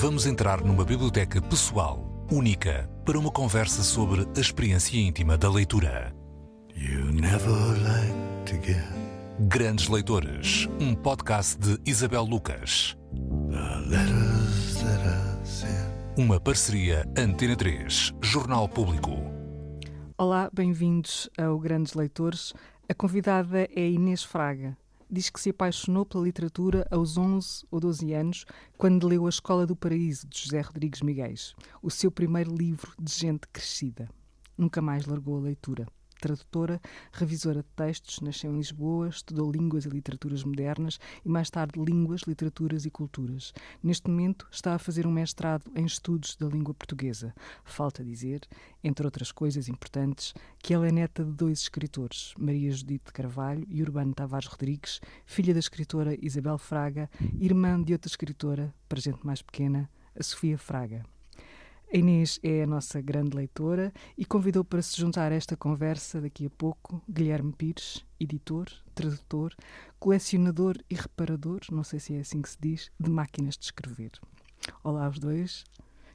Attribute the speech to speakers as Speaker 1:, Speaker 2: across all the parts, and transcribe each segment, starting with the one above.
Speaker 1: Vamos entrar numa biblioteca pessoal, única, para uma conversa sobre a experiência íntima da leitura.
Speaker 2: You never like to get
Speaker 1: Grandes Leitores, um podcast de Isabel Lucas.
Speaker 2: the letters that I sent.
Speaker 1: Uma parceria Antena 3, Jornal Público.
Speaker 3: Olá, bem-vindos ao Grandes Leitores. A convidada é Inês Fraga. Diz que se apaixonou pela literatura aos 11 ou 12 anos, quando leu A Escola do Paraíso, de José Rodrigues Miguel, o seu primeiro livro de gente crescida. Nunca mais largou a leitura. Tradutora, revisora de textos, nasceu em Lisboa, estudou línguas e literaturas modernas e mais tarde línguas, literaturas e culturas. Neste momento está a fazer um mestrado em estudos da língua portuguesa. Falta dizer, entre outras coisas importantes, que ela é neta de dois escritores, Maria Judite Carvalho e Urbano Tavares Rodrigues, filha da escritora Isabel Fraga, irmã de outra escritora, para gente mais pequena, a Sofia Fraga. A Inês é a nossa grande leitora e convidou para se juntar a esta conversa daqui a pouco Guilherme Pires, editor, tradutor, colecionador e reparador, não sei se é assim que se diz, de máquinas de escrever. Olá aos dois,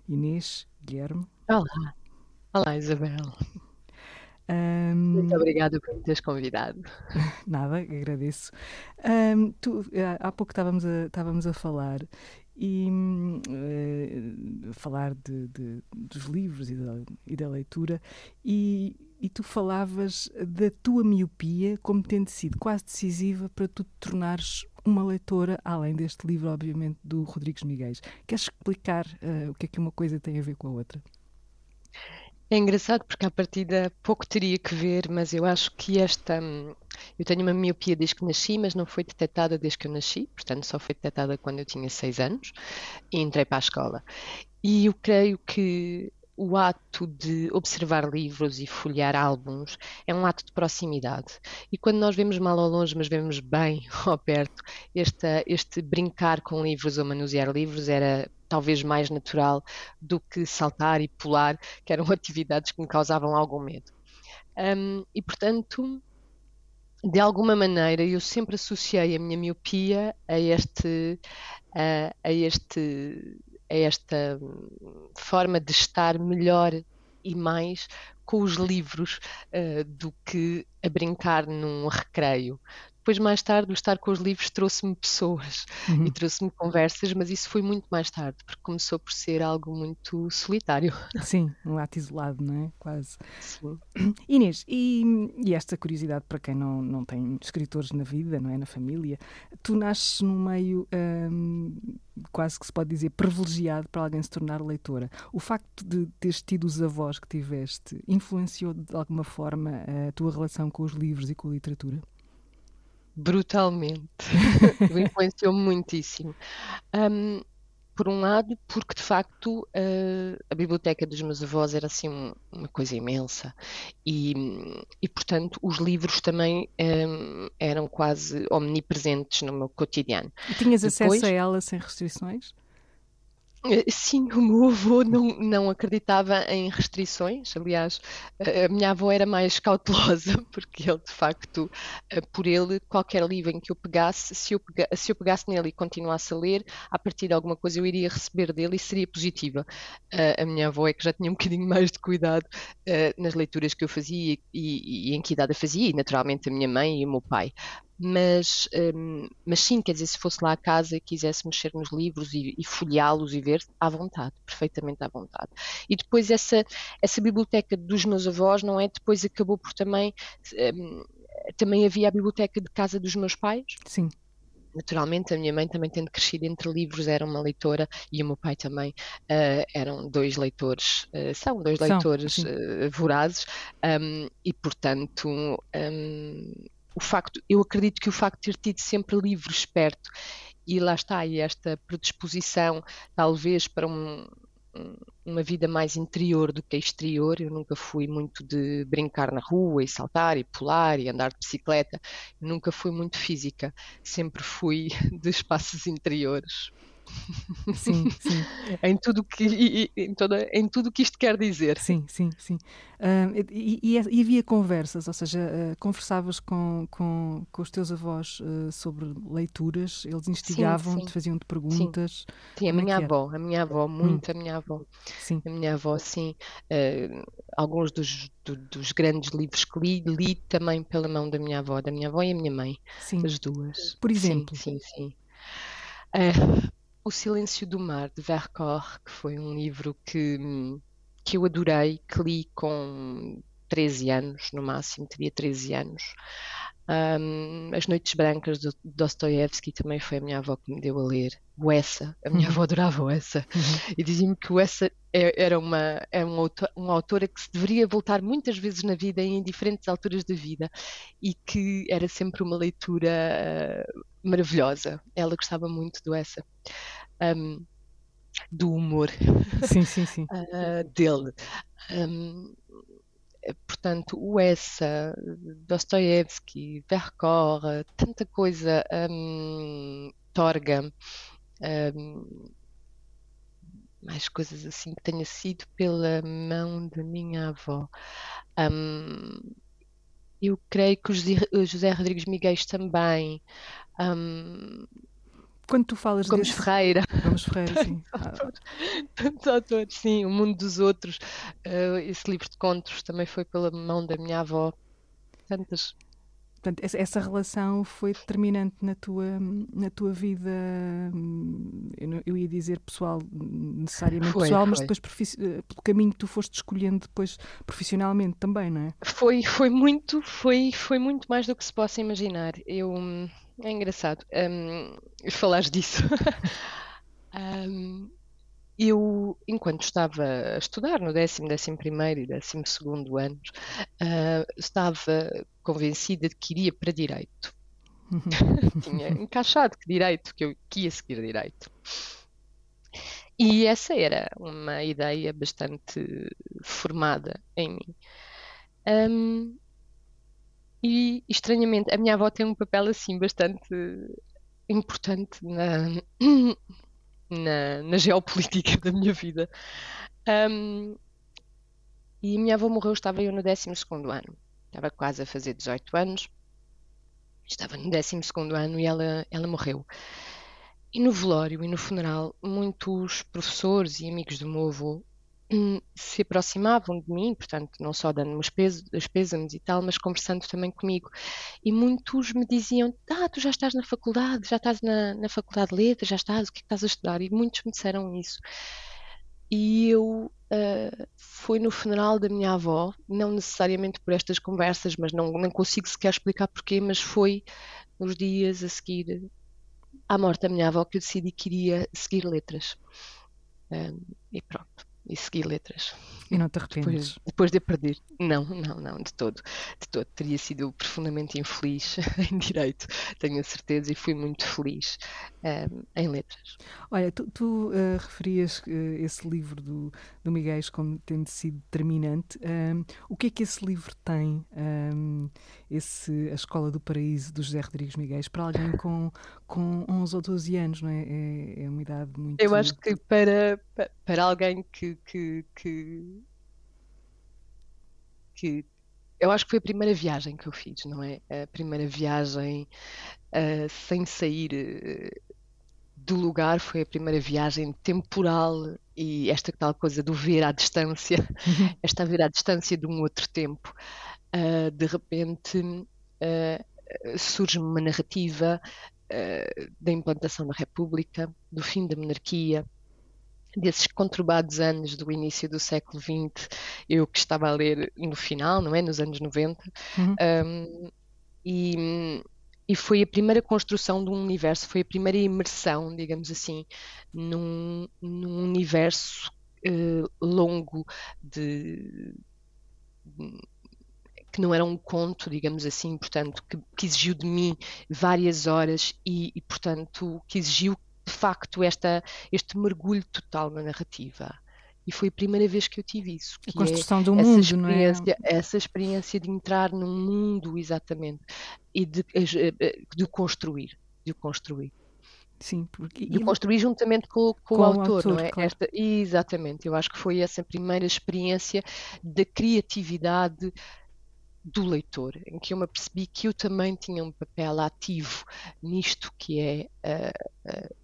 Speaker 3: Inês, Guilherme.
Speaker 4: Olá. Olá, Isabel.
Speaker 3: Ahm,
Speaker 4: Muito obrigada por me teres convidado.
Speaker 3: Nada, agradeço. Ahm, tu, há há pouco estávamos a, estávamos a falar e eh, falar de, de- dos livros e da, e da leitura e, e tu falavas da tua miopia como tendo sido quase decisiva para tu te tornares uma leitora, além deste livro, obviamente, do Rodrigues Miguel. Queres explicar eh, o que é que uma coisa tem a ver com a outra?
Speaker 4: É engraçado porque à partida pouco teria que ver, mas eu acho que esta. hum, Eu tenho uma miopia desde que nasci, mas não foi detectada desde que eu nasci, portanto só foi detectada quando eu tinha seis anos e entrei para a escola. E eu creio que o ato de observar livros e folhear álbuns é um ato de proximidade. E quando nós vemos mal ao longe, mas vemos bem ao perto, esta, este brincar com livros ou manusear livros era talvez mais natural do que saltar e pular, que eram atividades que me causavam algum medo. Hum, e portanto, de alguma maneira, eu sempre associei a minha miopia a este, a, a este, a esta forma de estar melhor e mais com os livros eh, do que a brincar num recreio. Depois, mais tarde, o estar com os livros trouxe-me pessoas e trouxe-me conversas, mas isso foi muito mais tarde, porque começou por ser algo muito solitário.
Speaker 3: Sim, um ato isolado, não é? Quase.
Speaker 4: Sim.
Speaker 3: Inês, e, e esta curiosidade para quem não, não tem escritores na vida, não é? Na família, tu nasces num meio hum, quase que se pode dizer privilegiado para alguém se tornar leitora. O facto de teres tido os avós que tiveste influenciou de alguma forma a tua relação com os livros e com a literatura?
Speaker 4: Brutalmente. Influenciou-me muitíssimo. Hum, por um lado, porque de facto eh, a biblioteca dos meus avós era assim um- uma coisa imensa e, e portanto os livros também hum, eram quase omnipresentes no meu cotidiano.
Speaker 3: E tinhas
Speaker 4: Depois-
Speaker 3: acesso a ela sem restrições?
Speaker 4: Eh, Sim, o meu avô não, não acreditava em restrições. Aliás, a minha avó era mais cautelosa, porque ele, de facto, eh, por ele, qualquer livro em que eu pegasse, se eu, se eu pegasse nele e continuasse a ler, a partir de alguma coisa eu iria receber dele e seria positiva. Eh, A minha avó é que já tinha um bocadinho mais de cuidado nas leituras que eu fazia e, e- em que idade eu fazia, e naturalmente a minha mãe e o meu pai. Mas, hum, mas sim, quer dizer, se fosse lá a casa e quisesse mexer nos livros e, e folheá-los e ver, à vontade, perfeitamente à vontade. E depois essa, essa biblioteca dos meus avós, não é? Depois acabou por também, hum, também havia a biblioteca de casa dos meus pais.
Speaker 3: Sim.
Speaker 4: Naturalmente, a minha mãe também tendo crescido entre livros, era uma leitora e o meu pai também eh, eram dois leitores, eh, são dois
Speaker 3: São,
Speaker 4: leitores eh, vorazes, um, e portanto, um, o facto, eu acredito que o facto de ter tido sempre livros perto e lá está, e esta predisposição, talvez para um- um- uma vida mais interior do que exterior, eu nunca fui muito de brincar na rua e saltar e pular e andar de bicicleta, nunca fui muito física, sempre fui de espaços interiores.
Speaker 3: Sim, sim.
Speaker 4: em tudo que em, toda, em tudo que isto quer dizer.
Speaker 3: Sim, sim, sim. Uh, e, e, e, havia conversas, ou seja, uh, conversavas com, com, com os teus avós uh, sobre leituras, eles instigavam-te, faziam-te perguntas.
Speaker 4: Sim, sim a minha é avó, a minha avó, hum. muito hum. a minha avó. Sim. A minha avó, sim. alguns dos, do, dos grandes livros que li, li também pela mão da minha avó, da minha avó e a minha mãe. Sim. As duas.
Speaker 3: Por exemplo.
Speaker 4: Sim, sim, sim. O Silêncio do Mar, de Vercors, que foi um livro que, que eu adorei, que li com 13 anos, no máximo, teria 13 anos. Um, As Noites Brancas de Dostoiévski também foi a minha avó que me deu a ler. O Essa, a minha uhum. avó adorava o Essa. Uhum. E dizia-me que o Essa é, era uma, é uma, autor, uma autora que se deveria voltar muitas vezes na vida, em diferentes alturas da vida, e que era sempre uma leitura maravilhosa. Ela gostava muito do Essa. Um, do humor
Speaker 3: sim, sim, sim.
Speaker 4: Uh, dele. Um, portanto, o Essa, Dostoiévski, Vercors, tanta coisa, um, Torga, um, mais coisas assim que tenha sido pela mão da minha avó. Um, eu creio que o José, o José Rodrigues Miguel também. Um,
Speaker 3: quando tu falas
Speaker 4: Gomes
Speaker 3: desse...
Speaker 4: Ferreira.
Speaker 3: Gomes Ferreira, sim.
Speaker 4: Tantos autores, sim. O Mundo dos Outros. Uh, esse livro de contos também foi pela mão da minha avó. Tantas.
Speaker 3: Portanto, essa relação foi determinante na tua, na tua vida, eu, ia dizer pessoal, necessariamente foi, pessoal, foi. mas depois eh, pelo caminho que tu foste escolhendo depois profissionalmente também, não é?
Speaker 4: Foi, foi muito, foi, foi muito mais do que se possa imaginar. Eu, é engraçado um, falares disso. um, eu, enquanto estava a estudar no décimo, décimo primeiro e décimo segundo anos, uh, estava convencida de que iria para Direito. Tinha encaixado que Direito, que eu que ia seguir Direito. E essa era uma ideia bastante formada em mim. Um, e, estranhamente, a minha avó tem um papel assim bastante importante na, na, na geopolítica da minha vida. Um, e a minha avó morreu, estava eu no 12 ano. Estava quase a fazer 18 anos. Estava no 12 ano e ela, ela morreu. E no velório e no funeral, muitos professores e amigos do meu avô se aproximavam de mim, portanto, não só dando-me os, os pêsames e tal, mas conversando também comigo. E muitos me diziam: Ah, tu já estás na faculdade, já estás na, na faculdade de letras, já estás, o que é que estás a estudar? E muitos me disseram isso. E eu uh, fui no funeral da minha avó, não necessariamente por estas conversas, mas não, não consigo sequer explicar porquê, mas foi nos dias a seguir à morte da minha avó que eu decidi que iria seguir letras. Um, e pronto e segui letras.
Speaker 3: E não te arrependes?
Speaker 4: Depois, depois de perder. Não, não, não, de todo. De todo. Teria sido profundamente infeliz em direito, tenho a certeza, e fui muito feliz um, ehm, em letras.
Speaker 3: Olha, tu, tu uh, referias uh, esse livro do, do Miguel como tendo sido determinante. Um, ehm, o que é que esse livro tem, um, ehm, esse, A Escola do Paraíso, do José Rodrigues Miguel, para alguém com, com 11 ou 12 anos, não é? É, é uma idade muito...
Speaker 4: Eu acho que para, para alguém que que, que, que, eu acho que foi a primeira viagem que eu fiz, não é? A primeira viagem uh, sem sair uh, do lugar foi a primeira viagem temporal e esta tal coisa do ver à distância, esta ver à distância de um outro tempo. Uh, de repente surge uma narrativa da implantação da República, do fim da monarquia, desses conturbados anos do início do século XX, eu que estava a ler no final, não é? Nos anos 90, uhum. um, e, e foi a primeira construção de um universo, foi a primeira imersão, digamos assim, num, num universo uh, longo de, de que não era um conto, digamos assim, portanto, que, que exigiu de mim várias horas e, e, portanto, que exigiu de facto esta, este mergulho total na narrativa. E foi a primeira vez que eu tive isso.
Speaker 3: a construção é do mundo,
Speaker 4: não é? Essa experiência de entrar num mundo, exatamente, e de, eh, eh, de construir. De construir.
Speaker 3: Sim, porque...
Speaker 4: de construir juntamente com, com, com o autor, autor, não é? Claro. Esta, exatamente, eu acho que foi essa primeira experiência da criatividade do leitor, em que eu me percebi que eu também tinha um papel ativo nisto que é uh, uh,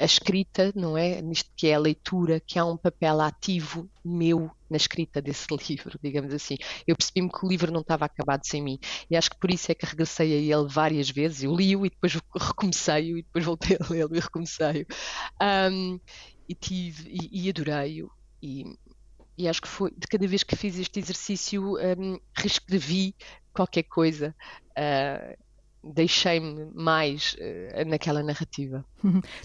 Speaker 4: a escrita, não é? Nisto que é a leitura, que há um papel ativo meu na escrita desse livro, digamos assim. Eu percebi-me que o livro não estava acabado sem mim. E acho que por isso é que regressei a ele várias vezes. Eu li-o e depois recomecei-o e depois voltei a lê-lo e recomecei-o. Um, e tive e, e adorei-o. E, e acho que foi de cada vez que fiz este exercício um, reescrevi qualquer coisa. Uh, deixei-me mais uh, naquela narrativa.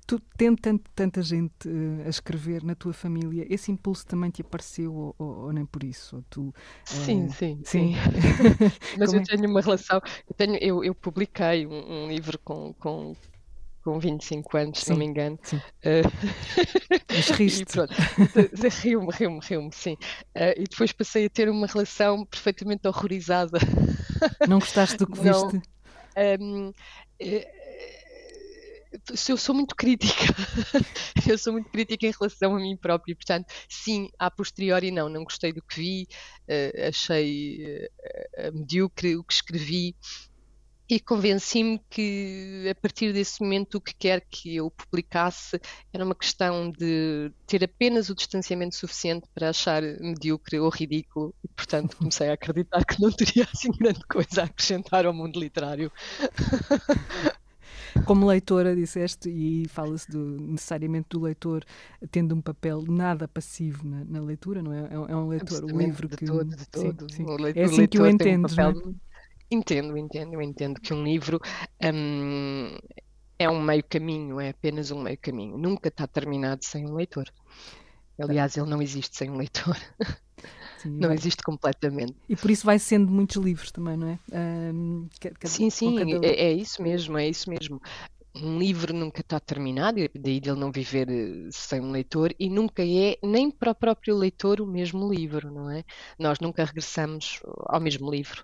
Speaker 3: Tu, tendo tanto, tanta gente uh, a escrever na tua família, esse impulso também te apareceu ou, ou, ou nem por isso? Ou tu, uh,
Speaker 4: sim, sim, sim. Mas eu é? tenho uma relação, eu, tenho, eu, eu publiquei um, um livro com, com com 25 anos, sim, se não me engano.
Speaker 3: Sim. Mas riste.
Speaker 4: Rio-me, rio-me, rio-me, sim. E depois passei a ter uma relação perfeitamente horrorizada.
Speaker 3: Não gostaste do que não, viste? Um,
Speaker 4: eh, eu sou muito crítica, eu sou muito crítica em relação a mim própria, portanto, sim, a posteriori não, não gostei do que vi, uh, achei uh, medíocre o que escrevi, e convenci-me que a partir desse momento o que quer que eu publicasse era uma questão de ter apenas o distanciamento suficiente para achar medíocre ou ridículo e portanto comecei a acreditar que não teria assim grande coisa a acrescentar ao mundo literário.
Speaker 3: Como leitora, disseste, e fala-se necessariamente do leitor tendo um papel nada passivo na, na leitura, não é? É, é um leitor, um livro
Speaker 4: de
Speaker 3: que.
Speaker 4: Todo, de todo.
Speaker 3: Sim, sim. é assim que o entendes, um papel...
Speaker 4: Entendo, entendo, eu entendo que um livro um, é um meio caminho, é apenas um meio caminho. Nunca está terminado sem um leitor. Aliás, ele não existe sem um leitor. Sim, não vai. existe completamente.
Speaker 3: E por isso vai sendo muitos livros também, não é? Um,
Speaker 4: cada, sim, sim, cada... é, é, isso mesmo, é isso mesmo. Um livro nunca está terminado, daí de ele não viver eh, sem um leitor, e nunca é, nem para o próprio leitor, o mesmo livro, não é? Nós nunca regressamos ao mesmo livro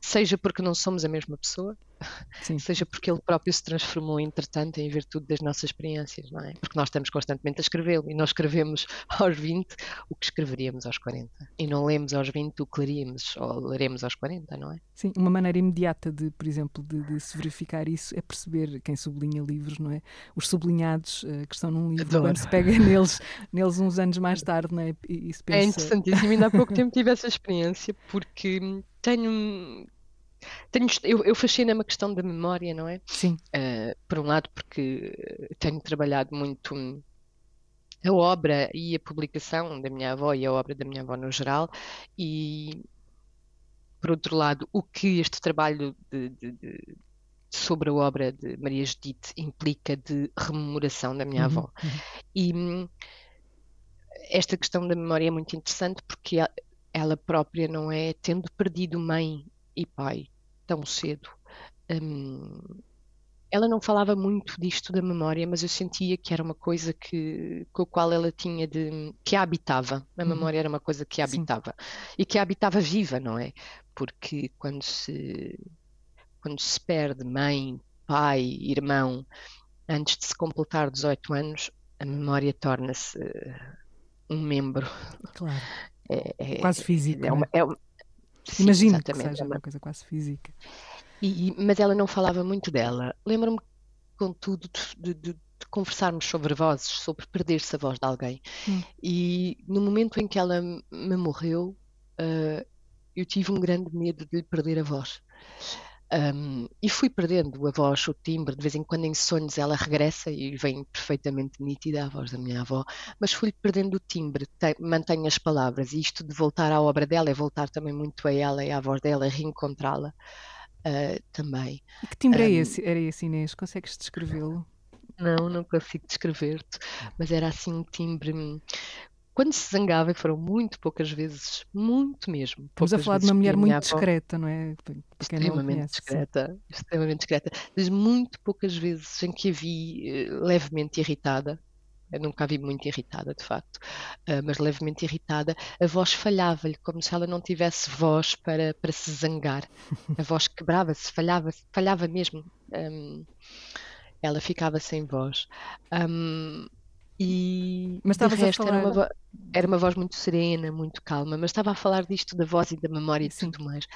Speaker 4: seja porque não somos a mesma pessoa, Sim. seja porque ele próprio se transformou entretanto em virtude das nossas experiências, não é? Porque nós estamos constantemente a escrevê-lo e nós escrevemos aos 20 o que escreveríamos aos 40 e não lemos aos 20 o que leríamos ou leremos aos 40, não é?
Speaker 3: Sim, uma maneira imediata de, por exemplo, de, de se verificar isso é perceber quem sublinha livros, não é? Os sublinhados uh, que estão num livro, Adoro. quando se pega neles, neles uns anos mais tarde, não é? E, e se é pensa...
Speaker 4: É interessantíssimo, ainda há pouco tempo tive essa experiência porque tenho tenho, eu, eu fascina-me a questão da memória, não é?
Speaker 3: Sim.
Speaker 4: Uh, por um lado, porque tenho trabalhado muito a obra e a publicação da minha avó e a obra da minha avó no geral, e por outro lado, o que este trabalho de, de, de, sobre a obra de Maria Judite implica de rememoração da minha uhum. avó. Uhum. E hum, esta questão da memória é muito interessante porque ela própria não é, tendo perdido mãe e pai tão cedo. Um, ela não falava muito disto da memória, mas eu sentia que era uma coisa que, com a qual ela tinha de. que a habitava. A uhum. memória era uma coisa que a habitava. Sim. E que a habitava viva, não é? Porque quando se, quando se perde mãe, pai, irmão, antes de se completar 18 anos, a memória torna-se um membro.
Speaker 3: Claro. É, é, quase físico.
Speaker 4: É, uma, é,
Speaker 3: Imagino que seja uma coisa quase física.
Speaker 4: E, mas ela não falava muito dela. Lembro-me, contudo, de, de, de, conversarmos sobre vozes, sobre perder-se a voz de alguém. Hum. E no momento em que ela me morreu, uh, eu tive um grande medo de lhe perder a voz. Um, e fui perdendo a voz, o timbre, de vez em quando em sonhos ela regressa e vem perfeitamente nítida a voz da minha avó, mas fui perdendo o timbre, te, mantenho as palavras, e isto de voltar à obra dela é voltar também muito a ela e à voz dela, reencontrá-la uh, também.
Speaker 3: E que timbre um, é esse, era esse, Inês? Consegues descrevê-lo?
Speaker 4: Não, não consigo descrever-te, mas era assim um timbre quando se zangava, e foram muito poucas vezes, muito mesmo.
Speaker 3: Estamos a falar de uma mulher muito discreta, não é?
Speaker 4: extremamente
Speaker 3: não
Speaker 4: discreta, extremamente discreta. Mas muito poucas vezes em que a vi uh, levemente irritada. Eu nunca a vi muito irritada, de facto, uh, mas levemente irritada. A voz falhava-lhe, como se ela não tivesse voz para, para se zangar. A voz quebrava-se, falhava, falhava mesmo. Um, ela ficava sem voz. Um, e
Speaker 3: mas
Speaker 4: de
Speaker 3: estavas a
Speaker 4: resto era uma,
Speaker 3: falar.
Speaker 4: era uma voz muito serena, muito calma, mas estava a falar disto da voz e da memória e
Speaker 3: Sim.
Speaker 4: tudo mais.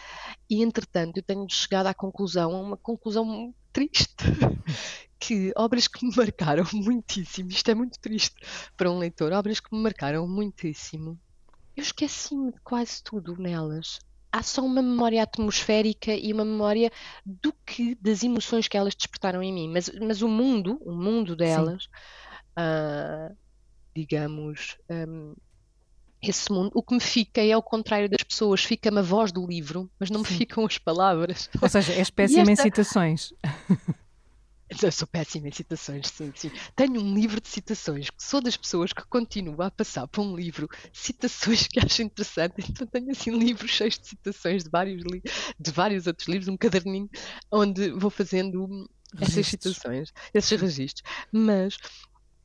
Speaker 4: E entretanto, eu tenho chegado à conclusão, a uma conclusão triste, que obras que me marcaram muitíssimo, isto é muito triste para um leitor, obras que me marcaram muitíssimo, eu esqueci-me de quase tudo nelas. Há só uma memória atmosférica e uma memória do que, das emoções que elas despertaram em mim, mas, mas o mundo, o mundo delas, ah, digamos, hum, esse mundo, o que me fica é ao contrário das pessoas, fica-me a voz do livro, mas não me
Speaker 3: Sim.
Speaker 4: ficam as palavras.
Speaker 3: Ou seja, és péssima em
Speaker 4: esta-
Speaker 3: citações.
Speaker 4: Eu sou péssima em citações, sim, sim. Tenho um livro de citações, sou das pessoas que continua a passar por um livro, citações que acho interessante, então tenho assim livros cheios de citações de vários, de vários outros livros, um caderninho onde vou fazendo essas
Speaker 3: Registros.
Speaker 4: citações, esses registros. Mas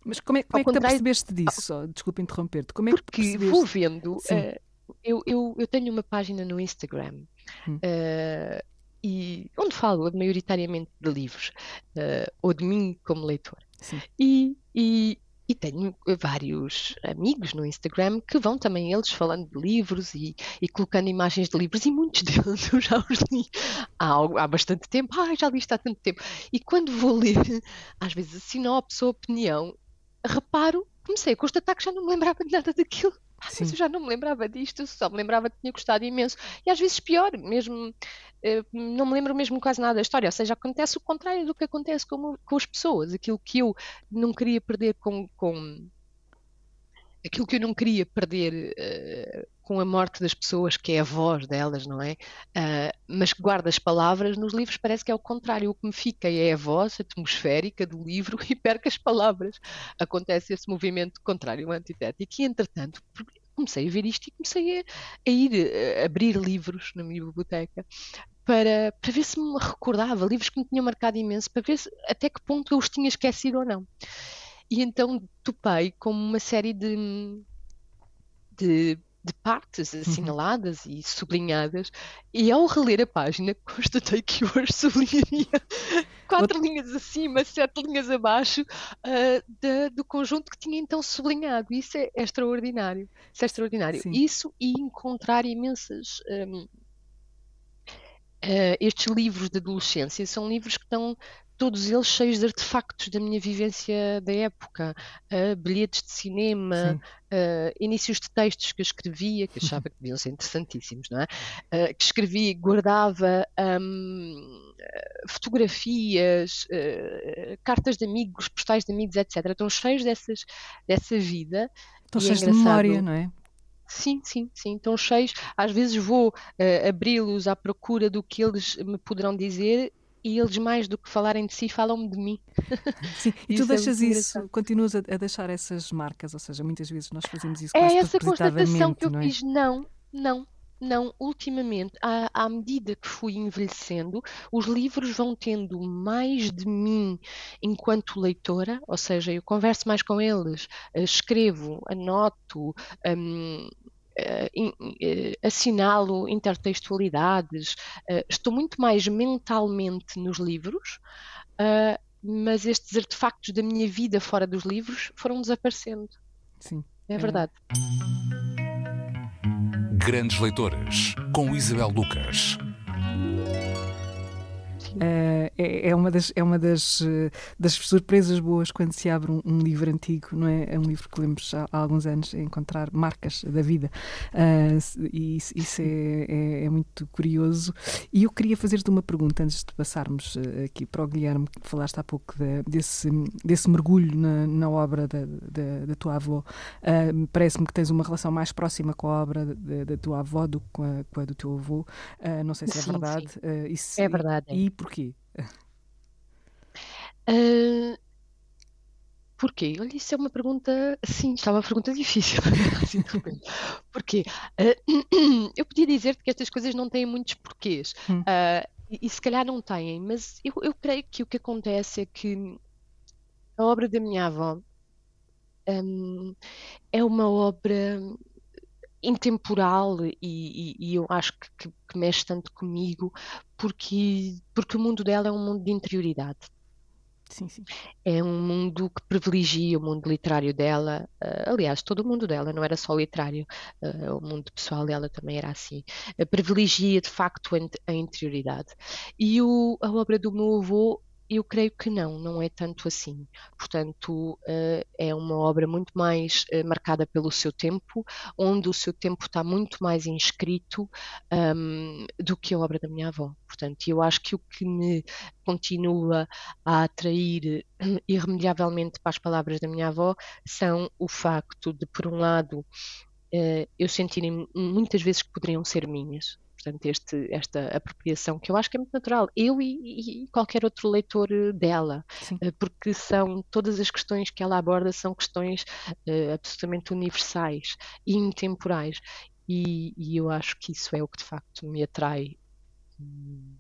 Speaker 3: Mas como é, como é que te apercebeste disso? Oh, Desculpa interromper-te. Como é que
Speaker 4: porque
Speaker 3: percebeste?
Speaker 4: vou vendo, eh, eu, eu, eu tenho uma página no Instagram
Speaker 3: Hum.
Speaker 4: eh, e onde falo maioritariamente de livros eh, ou de mim como leitor. E, e, e tenho vários amigos no Instagram que vão também eles falando de livros e, e colocando imagens de livros, e muitos deles eu já os li há, há bastante tempo. Ah, já li isto há tanto tempo. E quando vou ler, às vezes a sinopse ou a opinião, reparo, comecei a constatar que já não me lembrava de nada daquilo. Ah, mas eu já não me lembrava disto, só me lembrava que tinha gostado imenso. E às vezes pior, mesmo eh, não me lembro mesmo quase nada da história, ou seja, acontece o contrário do que acontece com, com as pessoas, aquilo que eu não queria perder com, com aquilo que eu não queria perder eh, com a morte das pessoas, que é a voz delas, não é? Ah, mas que guarda as palavras, nos livros parece que é o contrário, o que me fica é a voz atmosférica do livro e perco as palavras. Acontece esse movimento contrário, antitético, e entretanto comecei a ver isto e comecei a, a ir eh, abrir livros na minha biblioteca para, para ver se me recordava, livros que me tinham marcado imenso, para ver se, até que ponto eu os tinha esquecido ou não. E então topei com uma série de, de, de partes assinaladas e sublinhadas, e ao reler a página constatei que hoje sublinharia quatro linhas acima, sete linhas abaixo da- do conjunto que tinha então sublinhado. Isso é, extraordinário. Isso é extraordinário.
Speaker 3: Sim.
Speaker 4: Isso e encontrar imensas. hum, ah, estes livros de adolescência são livros que estão todos eles cheios de artefactos da minha vivência da época, Ah, bilhetes de cinema, ah, inícios de textos que eu escrevia, que achava que deviam ser interessantíssimos, não é? Ah, que escrevia, guardava ah, fotografias, cartas de amigos, postais de amigos, etc. Estão cheios dessas, dessa vida.
Speaker 3: Estão
Speaker 4: é
Speaker 3: cheios de
Speaker 4: engraçado.
Speaker 3: memória, não é?
Speaker 4: Sim, sim, sim, estão cheios. Às vezes vou eh, abri-los à procura do que eles me poderão dizer e eles, mais do que falarem de si, falam-me de mim.
Speaker 3: Sim. E tu
Speaker 4: é
Speaker 3: deixas
Speaker 4: muito
Speaker 3: isso,
Speaker 4: engraçado.
Speaker 3: continuas a, a deixar essas marcas, ou seja, muitas vezes nós fazemos isso
Speaker 4: É essa constatação que eu
Speaker 3: não é?
Speaker 4: fiz. Não, não, não. Ultimamente, à, à medida que fui envelhecendo, os livros vão tendo mais de mim enquanto leitora, ou seja, eu converso mais com eles, eh, escrevo, anoto, hum, assinalo intertextualidades, eh, estou muito mais mentalmente nos livros. mas estes artefactos da minha vida fora dos livros foram desaparecendo.
Speaker 3: Sim.
Speaker 4: É
Speaker 3: É.
Speaker 4: verdade.
Speaker 1: Grandes Leitoras, com Isabel Lucas.
Speaker 3: Eh, é, é uma, das, é uma das, eh, das surpresas boas quando se abre um, um livro antigo, não é? É um livro que lemos há, há alguns anos, é encontrar marcas da vida. Se- e isso, isso é, é- é muito curioso. E eu queria fazer-te uma pergunta antes de passarmos eh, aqui para o Guilherme, que falaste há pouco da- desse, desse mergulho na, na obra da, da, da tua avó. Ah, Parece-me que tens uma relação mais próxima com a obra da, da tua avó do que com a, com a do teu avô. Ah, não sei se é
Speaker 4: Sim,
Speaker 3: verdade. Ah, isso-
Speaker 4: É verdade.
Speaker 3: E porquê?
Speaker 4: Ah, porquê? Olha, isso é uma pergunta. Sim, está uma pergunta difícil. assim. Porquê? Ah, eu podia dizer-te que estas coisas não têm muitos porquês.
Speaker 3: Hum.
Speaker 4: Ah, e, e se calhar não têm, mas eu, eu creio que o que acontece é que a obra da minha avó hum, é uma obra intemporal e, e- e eu acho que, que- mexe tanto comigo porque, porque o mundo dela é um mundo de interioridade.
Speaker 3: Sim, sim.
Speaker 4: É um mundo que privilegia o mundo literário dela. Uh, aliás, todo o mundo dela, não era só literário. Uh, o mundo pessoal dela também era assim. Uh, privilegia, de facto, a, a interioridade. E o, a obra do meu avô eu creio que não, não é tanto assim. Portanto, uh, é uma obra muito mais uh, marcada pelo seu tempo, onde o seu tempo está muito mais inscrito um, do que a obra da minha avó. Portanto, eu acho que o que me continua a atrair eh, irremediavelmente para as palavras da minha avó são o facto de, por um lado, uh, eu sentirem muitas vezes que poderiam ser minhas, portanto, este, esta apropriação, que eu acho que é muito natural, eu e, e qualquer outro leitor eh, dela, Sim. Eh, porque são todas as questões que ela aborda são questões uh, absolutamente universais e intemporais, e, e, eu acho que isso é o que de facto me atrai hum,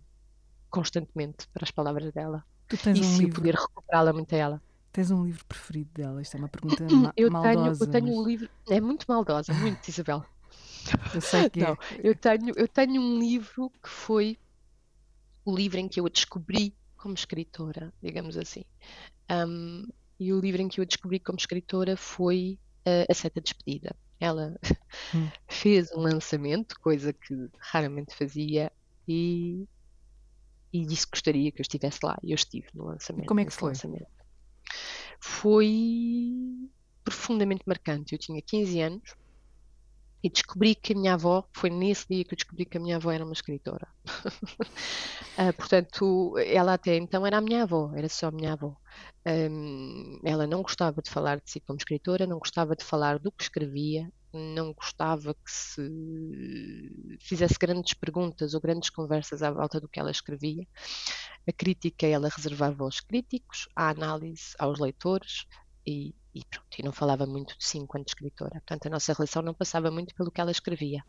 Speaker 4: constantemente para as palavras dela.
Speaker 3: Tu tens
Speaker 4: e
Speaker 3: um
Speaker 4: se
Speaker 3: livro...
Speaker 4: poder recuperá-la muito a ela.
Speaker 3: Tens um livro preferido dela? Isto é uma pergunta ma
Speaker 4: eu
Speaker 3: maldosa.
Speaker 4: Tenho, eu tenho
Speaker 3: mas...
Speaker 4: um livro. É muito maldosa, muito, Isabel.
Speaker 3: Eu sei que
Speaker 4: Não,
Speaker 3: é.
Speaker 4: eu tenho, eu tenho um livro que foi o livro em que eu a descobri como escritora, digamos assim. Um, e o livro em que eu a descobri como escritora foi uh, A Seta Despedida. Ela hum. fez um lançamento, coisa que raramente fazia, e, e disse que gostaria que eu estivesse lá. E eu estive no lançamento.
Speaker 3: E como é que foi?
Speaker 4: Lançamento. Foi profundamente marcante. Eu tinha 15 anos e descobri que a minha avó, foi nesse dia que eu descobri que a minha avó era uma escritora. uh, portanto, ela até então era a minha avó, era só a minha avó. Um, ela não gostava de falar de si como escritora, não gostava de falar do que escrevia, não gostava que se fizesse grandes perguntas ou grandes conversas à volta do que ela escrevia. A crítica ela reservava aos críticos, a análise aos leitores, e, e, pronto, e não falava muito de si enquanto escritora. Portanto, a nossa relação não passava muito pelo que ela escrevia.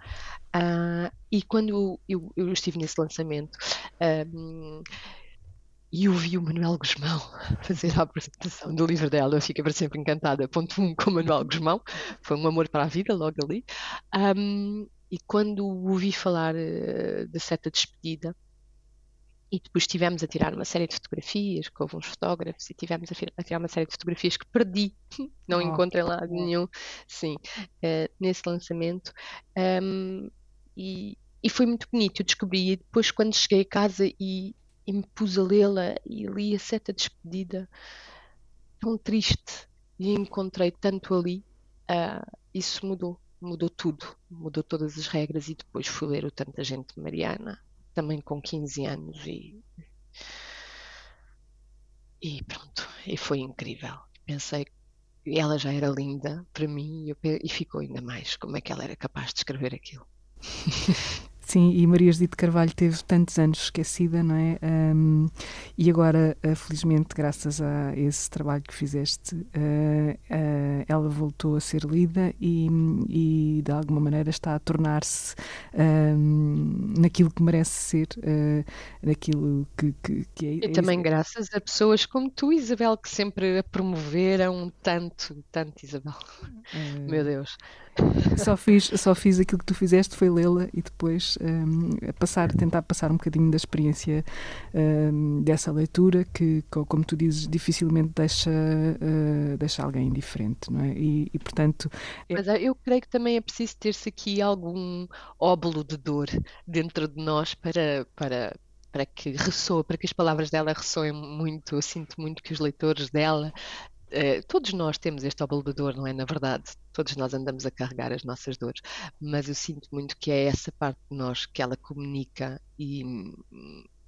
Speaker 4: Uh, e quando eu, eu, estive nesse lançamento, um, e ouvi o Manuel Guzmão fazer a apresentação do livro dela, eu fiquei para sempre encantada. Ponto 1 um, com o Manuel Guzmão, foi um amor para a vida logo ali. Um, e quando ouvi falar uh, da seta despedida, e depois tivemos a tirar uma série de fotografias, que houve uns fotógrafos, e tivemos a, tirar uma série de fotografias que perdi, não oh, encontrei lá nenhum, sim, uh, nesse lançamento. Um, e, e, foi muito bonito, eu descobri, e depois quando cheguei a casa e, e me pus a lê-la e li a seta despedida, tão triste, e encontrei tanto ali, uh, isso mudou, mudou tudo, mudou todas as regras, e depois fui ler o Tanta Gente de Mariana, também com 15 anos e e pronto, e foi incrível. Pensei que ela já era linda para mim e, ficou ainda mais como é que ela era capaz de escrever aquilo.
Speaker 3: Sim, e Maria Judite Carvalho teve tantos anos esquecida, não é? Um, e agora, uh, felizmente, graças a esse trabalho que fizeste, uh, uh, ela voltou a ser lida e, e, de alguma maneira está a tornar-se um, naquilo que merece ser, naquilo que, que, que é.
Speaker 4: E também graças a pessoas como tu, Isabel, que sempre a promoveram tanto, tanto, Isabel. Meu Deus.
Speaker 3: Só fiz, só fiz aquilo que tu fizeste, foi lê-la e depois um, passar, tentar passar um bocadinho da experiência um, dessa leitura que, como tu dizes, dificilmente deixa, uh, deixa alguém indiferente, não é? E, e portanto...
Speaker 4: É... Mas eu creio que também é preciso ter-se aqui algum óbolo de dor dentro de nós para, para, para que ressoe, para que as palavras dela ressoem muito. Eu sinto muito que os leitores dela eh, todos nós temos este óbolo de dor, não é? Na verdade, todos nós andamos a carregar as nossas dores, mas eu sinto muito que é essa parte de nós que ela comunica e,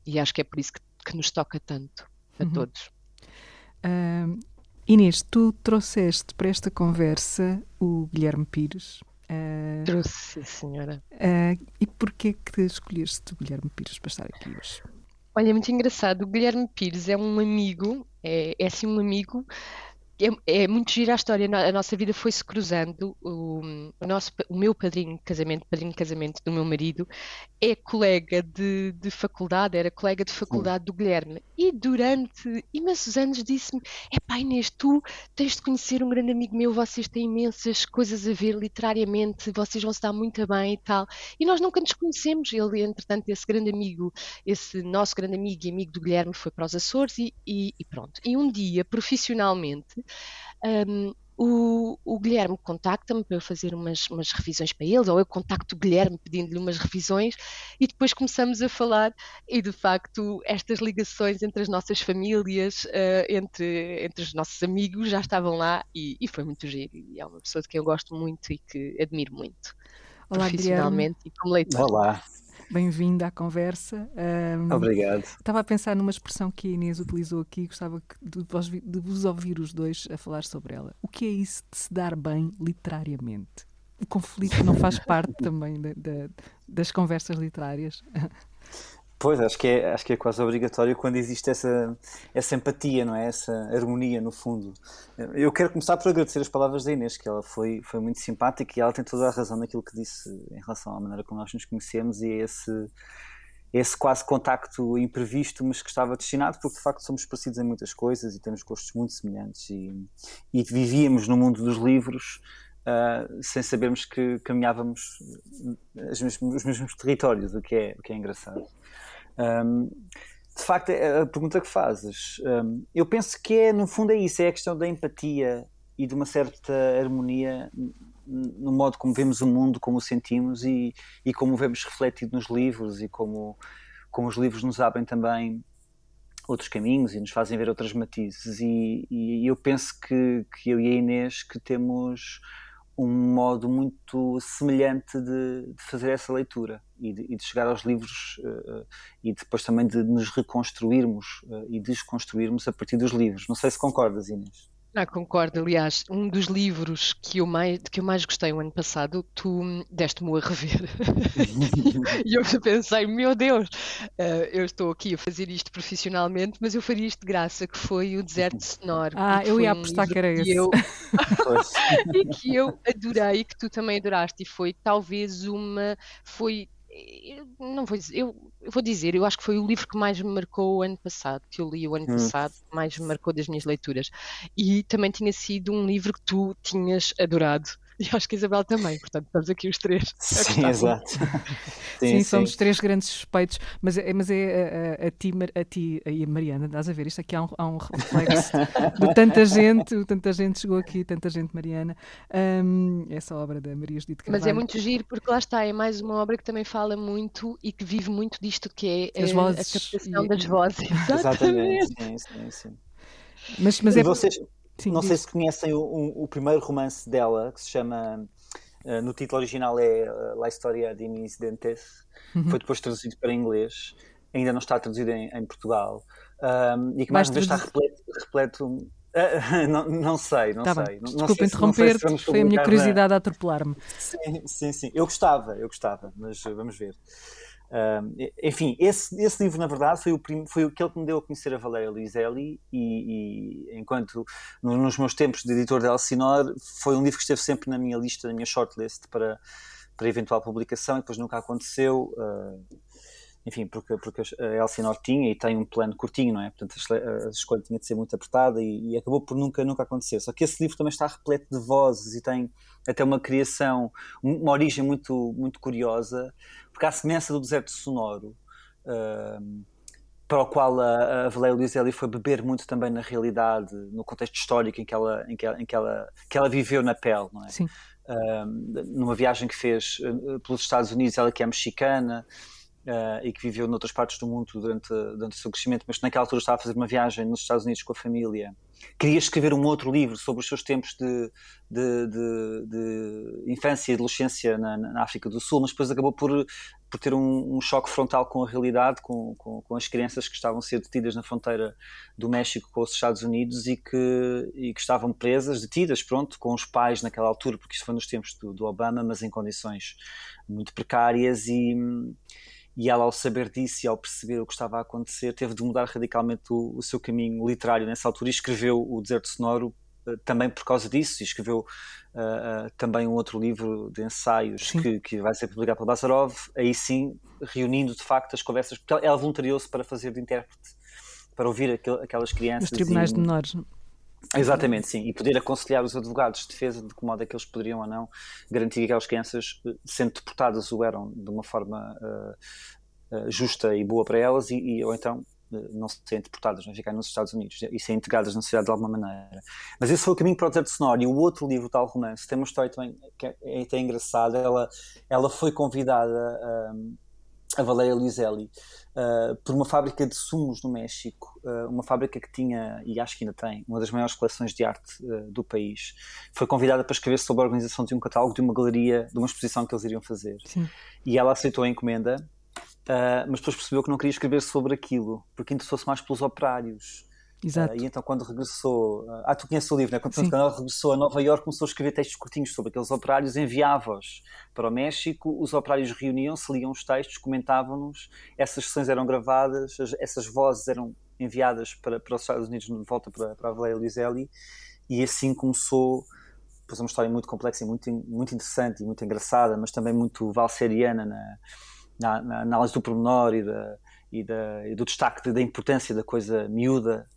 Speaker 4: e acho que é por isso que, que nos toca tanto a uhum. todos.
Speaker 3: Uh, Inês, tu trouxeste para esta conversa o Guilherme Pires.
Speaker 4: Uh, Trouxe, senhora.
Speaker 3: Uh, e porquê que escolheste o Guilherme Pires para estar aqui hoje?
Speaker 4: Olha, é muito engraçado. O Guilherme Pires é um amigo, é, é assim um amigo é, é, muito gira a história. A nossa vida foi se cruzando. O, o, nosso, o meu padrinho de casamento, padrinho de casamento do meu marido, é colega de, de faculdade, era colega de faculdade do Guilherme. E durante imensos anos disse-me: É pai Inês, tu tens de conhecer um grande amigo meu, vocês têm imensas coisas a ver literariamente, vocês vão se dar muito bem e tal. E nós nunca nos conhecemos. Ele, entretanto, esse grande amigo, esse nosso grande amigo e amigo do Guilherme, foi para os Açores e, e, e pronto. E um dia, profissionalmente, um, o, o, Guilherme contacta-me para eu fazer umas, umas, revisões para ele, ou eu contacto o Guilherme pedindo-lhe umas revisões, e depois começamos a falar, e de facto estas ligações entre as nossas famílias, uh, entre, entre os nossos amigos, já estavam lá, e, e, foi muito giro, e é uma pessoa de quem eu gosto muito e que admiro muito, Olá, profissionalmente Guilherme. e como leitor.
Speaker 5: Olá,
Speaker 3: Bem-vindo à conversa.
Speaker 5: Um, Obrigado.
Speaker 3: Estava a pensar numa expressão que a Inês utilizou aqui, gostava de vos, de vos ouvir os dois a falar sobre ela. O que é isso de se dar bem literariamente? O conflito não faz parte também das conversas literárias?
Speaker 5: Pois, acho que, é, acho que é quase obrigatório quando existe essa, essa empatia, não é? Essa harmonia, no fundo. Eu quero começar por agradecer as palavras da Inês, que ela foi, foi muito simpática e ela tem toda a razão naquilo que disse em relação à maneira como nós nos conhecemos e esse, esse quase contacto imprevisto, mas que estava destinado, porque de facto somos parecidos em muitas coisas e temos gostos muito semelhantes e, e vivíamos no mundo dos livros uh, sem sabermos que caminhávamos os mesmos, os mesmos territórios, o que é, o que é engraçado. Um, de facto, é a pergunta que fazes, um, eu penso que é, no fundo, é isso: é a questão da empatia e de uma certa harmonia no modo como vemos o mundo, como o sentimos e, e como vemos refletido nos livros e como, como os livros nos abrem também outros caminhos e nos fazem ver outras matizes. E, e eu penso que, que eu e a Inês que temos um modo muito semelhante de, de fazer essa leitura e de, e de chegar aos livros uh, e depois também de nos reconstruirmos uh, e desconstruirmos a partir dos livros. Não sei se concordas, Inês.
Speaker 4: Ah, concordo. Aliás, um dos livros que eu mais, que eu mais gostei o ano passado, tu deste-me a rever. e eu pensei, meu Deus, uh, eu estou aqui a fazer isto profissionalmente, mas eu faria isto de graça, que foi o Deserto Sonoro.
Speaker 3: Ah, eu ia apostar que era esse.
Speaker 4: Eu... e que eu adorei, que tu também adoraste, e foi talvez uma. Foi não vou dizer, eu, eu, vou dizer, eu acho que foi o livro que mais me marcou o ano passado, que eu li o ano hum. passado, mais me marcou das minhas leituras. E também tinha sido um livro que tu tinhas adorado. E acho que a Isabel também, portanto, estamos aqui os três.
Speaker 5: Sim, exato.
Speaker 3: sim, sim, somos três grandes suspeitos, mas é, mas é a, a, ti, a ti e a Mariana, estás a ver? Isto aqui há um, há um reflexo de tanta gente, tanta gente chegou aqui, tanta gente, Mariana. Um, essa obra da Maria Judite Carvalho.
Speaker 4: Mas é muito giro, porque lá está, é mais uma obra que também fala muito e que vive muito disto que é As vozes, a captação e... das vozes.
Speaker 5: Exatamente. Exatamente. Sim, sim, sim.
Speaker 3: Mas, mas é...
Speaker 5: vocês Sim, não diz. sei se conhecem o, o, o, primeiro romance dela, que se chama. Uh, no título original é uh, La Historia de mis Dentes, uhum. foi depois traduzido para inglês, ainda não está traduzido em, em Portugal, um, e que mais uma vez está repleto. repleto uh, não, não, sei, não
Speaker 3: tá
Speaker 5: sei.
Speaker 3: Não, Desculpa interromper-te, foi a minha curiosidade a atropelar-me.
Speaker 5: Sim, sim, sim. Eu gostava, eu gostava, mas vamos ver. Uh, enfim, esse, esse, livro, na verdade, foi, o prim, foi aquele que me deu a conhecer a Valéria Luiselli e, e enquanto no, nos meus tempos de editor de Elsinore, foi um livro que esteve sempre na minha lista, na minha shortlist para, para eventual publicação e depois nunca aconteceu. Uh, enfim, porque, porque a Elsinore tinha e tem um plano curtinho, não é? Portanto, a, escolha tinha de ser muito apertada e, e, acabou por nunca, nunca acontecer. Só que esse livro também está repleto de vozes e tem até uma criação, uma origem muito, muito curiosa, porque à semelhança do deserto sonoro, uh, para o qual a, a Valéria Luiselli foi beber muito também na realidade, no contexto histórico em que ela, em que ela, em que ela, que ela viveu na pele, não é?
Speaker 3: Sim.
Speaker 5: Uh, numa viagem que fez uh, pelos Estados Unidos, ela que é mexicana, Uh, e que viveu noutras partes do mundo durante, durante o seu crescimento, mas naquela altura estava a fazer uma viagem nos Estados Unidos com a família. Queria escrever um outro livro sobre os seus tempos de, de, de, de infância e adolescência na, na, África do Sul, mas depois acabou por, por ter um, um choque frontal com a realidade, com, com, com, as crianças que estavam a ser detidas na fronteira do México com os Estados Unidos e que, e que estavam presas, detidas, pronto, com os pais naquela altura, porque isso foi nos tempos do, do Obama, mas em condições muito precárias e e ela, ao saber disso e ao perceber o que estava a acontecer, teve de mudar radicalmente o, o seu caminho literário nessa altura e escreveu O Deserto Sonoro também por causa disso, e escreveu uh, uh, também um outro livro de ensaios que, que, vai ser publicado pela Bazarov, aí sim reunindo de facto as conversas, porque ela voluntariou-se para fazer de intérprete, para ouvir aquel, aquelas crianças.
Speaker 3: Os tribunais
Speaker 5: e,
Speaker 3: de menores.
Speaker 5: Exatamente, sim, e poder aconselhar os advogados de defesa de que modo é que eles poderiam ou não garantir que aquelas crianças, sendo deportadas, o eram de uma forma uh, justa e boa para elas, e, e ou então não serem deportadas, não ficarem nos Estados Unidos e serem integradas na sociedade de alguma maneira. Mas esse foi o caminho para o deserto sonoro. E o outro livro, tal romance, tem uma história também que é, é até engraçada. Ela, ela foi convidada um, a Valéria Luiselli uh, por uma fábrica de sumos no México, uh, uma fábrica que tinha, e acho que ainda tem, uma das maiores coleções de arte uh, do país. Foi convidada para escrever sobre a organização de um catálogo de uma galeria, de uma exposição que eles iriam fazer.
Speaker 3: Sim.
Speaker 5: E ela aceitou a encomenda mas depois percebeu que não queria escrever sobre aquilo, porque interessou-se mais pelos operários.
Speaker 3: Exato. Uh,
Speaker 5: e então, quando regressou. Uh, ah, tu conheces o livro, né? Quando, quando ela regressou a Nova Iorque, começou a escrever textos curtinhos sobre aqueles operários, enviava-os para o México. Os operários reuniam-se, liam os textos, comentavam-nos. Essas sessões eram gravadas, as, essas vozes eram enviadas para, para os Estados Unidos, de volta para, para a Valéria Luiselli. E assim começou. Pois é uma história muito complexa e muito, muito interessante e muito engraçada, mas também muito valseriana na na, na análise do pormenor e, da, e, da, e do destaque da importância da coisa miúda,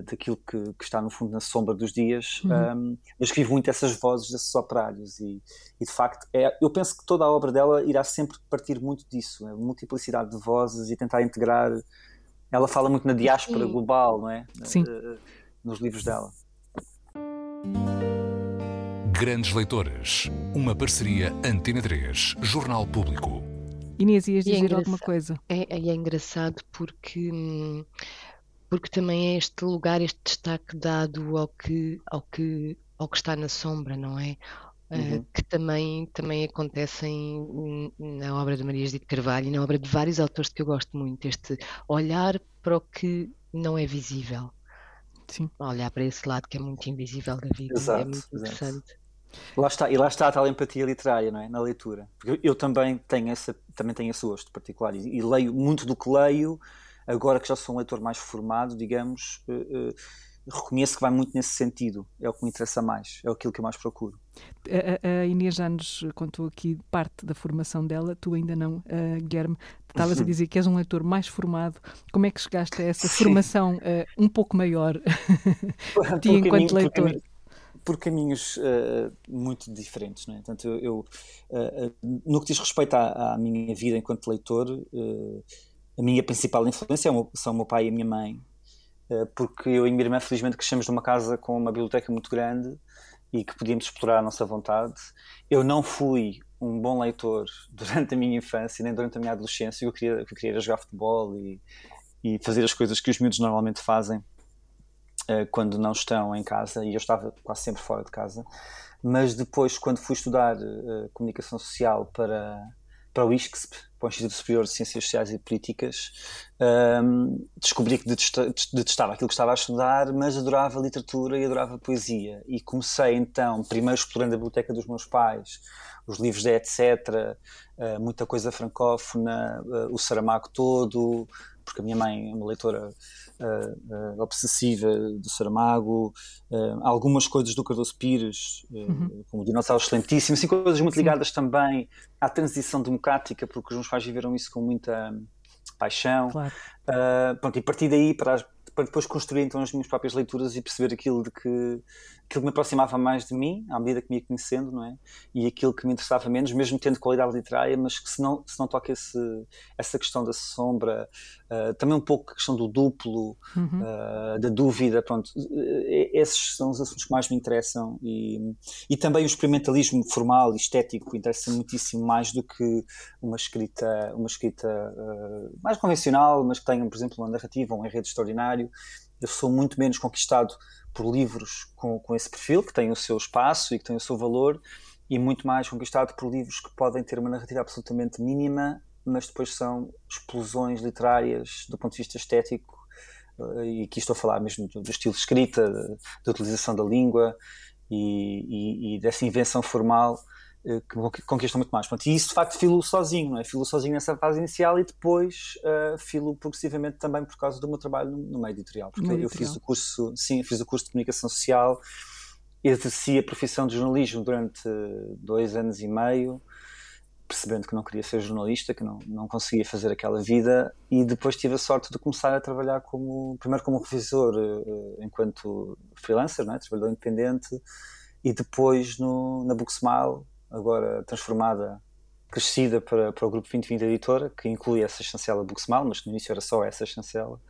Speaker 5: daquilo que, que, está no fundo na sombra dos dias, uhum. um, eu escrevo muito essas vozes desses operários e, e, de facto é, eu penso que toda a obra dela irá sempre partir muito disso, a multiplicidade de vozes e tentar integrar. Ela fala muito na diáspora Sim. global, não é?
Speaker 3: Sim.
Speaker 5: Uh, nos livros dela.
Speaker 1: Grandes Leitores, uma parceria Antena 3, Jornal Público.
Speaker 3: Inês, ias é dizer é alguma coisa?
Speaker 4: É, é, engraçado porque, porque também é este lugar, este destaque dado ao que, ao que, ao que está na sombra, não é? Eh, uhum. que também, também acontecem na obra de Maria de Carvalho e na obra de vários autores que eu gosto muito, este olhar para o que não é visível.
Speaker 3: Sim.
Speaker 4: Olhar para esse lado que é muito invisível da vida. É
Speaker 5: exato,
Speaker 4: é muito interessante.
Speaker 5: Exato. Lá está, e lá está a tal empatia literária, não é? Na leitura. Porque eu, também tenho, essa, também tenho esse gosto particular e, e, leio muito do que leio, agora que já sou um leitor mais formado, digamos, uh, uh, reconheço que vai muito nesse sentido. É o que me interessa mais, é aquilo que eu mais procuro.
Speaker 3: A, a Inês já nos contou aqui parte da formação dela, tu ainda não, uh, Guilherme. Estavas a dizer que és um leitor mais formado. Como é que chegaste a essa Sim. formação um pouco maior ti enquanto leitor?
Speaker 5: por caminhos uh, muito diferentes. Não é? Portanto, eu, eu uh, no que diz respeito à, à, minha vida enquanto leitor, uh, a minha principal influência é são o meu pai e a minha mãe, porque eu e a minha irmã, felizmente, crescemos numa casa com uma biblioteca muito grande e que podíamos explorar a nossa vontade. Eu não fui um bom leitor durante a minha infância, nem durante a minha adolescência. Eu queria, eu queria jogar futebol e, e fazer as coisas que os miúdos normalmente fazem eh, quando não estão em casa, e eu estava quase sempre fora de casa, mas depois, quando fui estudar uh, comunicação social para, para o ISCSP, para o Instituto Superior de Ciências Sociais e Políticas, um, descobri que detestava aquilo que estava a estudar, mas adorava literatura e adorava poesia. E comecei então, primeiro explorando a biblioteca dos meus pais, os livros de etc., uh, muita coisa francófona, uh, o Saramago todo, porque a minha mãe é uma leitora uh, uh, obsessiva do Saramago, uh, algumas coisas do Cardoso Pires, uhum. como o Dinossauro Excelentíssimo, assim, coisas muito ligadas Sim. também à transição democrática, porque os meus pais viveram isso com muita paixão.
Speaker 3: Claro.
Speaker 5: pronto, e a partir daí, para, as, para depois construir então as minhas próprias leituras e perceber aquilo de que aquilo que me aproximava mais de mim à medida que me ia conhecendo não é e aquilo que me interessava menos mesmo tendo qualidade literária mas que se não se não toca esse, essa questão da sombra uh, também um pouco a questão do duplo uhum. uh, da dúvida pronto esses são os assuntos que mais me interessam e, e também o experimentalismo formal e estético interessa muitíssimo mais do que uma escrita uma escrita uh, mais convencional mas que tenha por exemplo uma narrativa um enredo extraordinário eu sou muito menos conquistado por livros com, com esse perfil, que têm o seu espaço e que têm o seu valor, e muito mais conquistado por livros que podem ter uma narrativa absolutamente mínima, mas depois são explosões literárias do ponto de vista estético, eh, e aqui estou a falar mesmo do, do estilo de escrita, da utilização da língua e, e, e dessa invenção formal que conquistam muito mais. Pronto, e isso de facto filo sozinho, não é? Filo sozinho nessa fase inicial e depois uh, filo progressivamente também por causa do meu trabalho no, no meio editorial, porque meio eu editorial. fiz o curso, sim, fiz o curso de comunicação social exerci a profissão de jornalismo durante dois anos e meio, percebendo que não queria ser jornalista, que não, não conseguia fazer aquela vida, e depois tive a sorte de começar a trabalhar como, primeiro como revisor uh, enquanto freelancer, né? trabalhador independente, e depois no, na Booksmile, agora transformada, crescida para, para o Grupo 2020 Editora, que inclui essa chancela Booksmile, mas no início era só essa chancela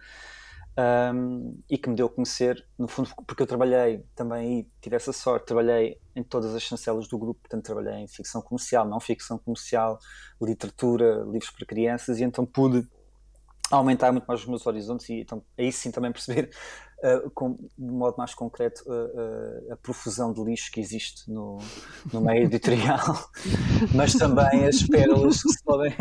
Speaker 5: um, e que me deu a conhecer, no fundo, porque eu trabalhei também aí, tive essa sorte, trabalhei em todas as chancelas do grupo, portanto, trabalhei em ficção comercial, não ficção comercial, literatura, livros para crianças, e então pude aumentar muito mais os meus horizontes e então aí sim também perceber uh, com, de modo mais concreto uh, uh, a profusão de lixo que existe no, no meio editorial, mas também as pérolas que se podem,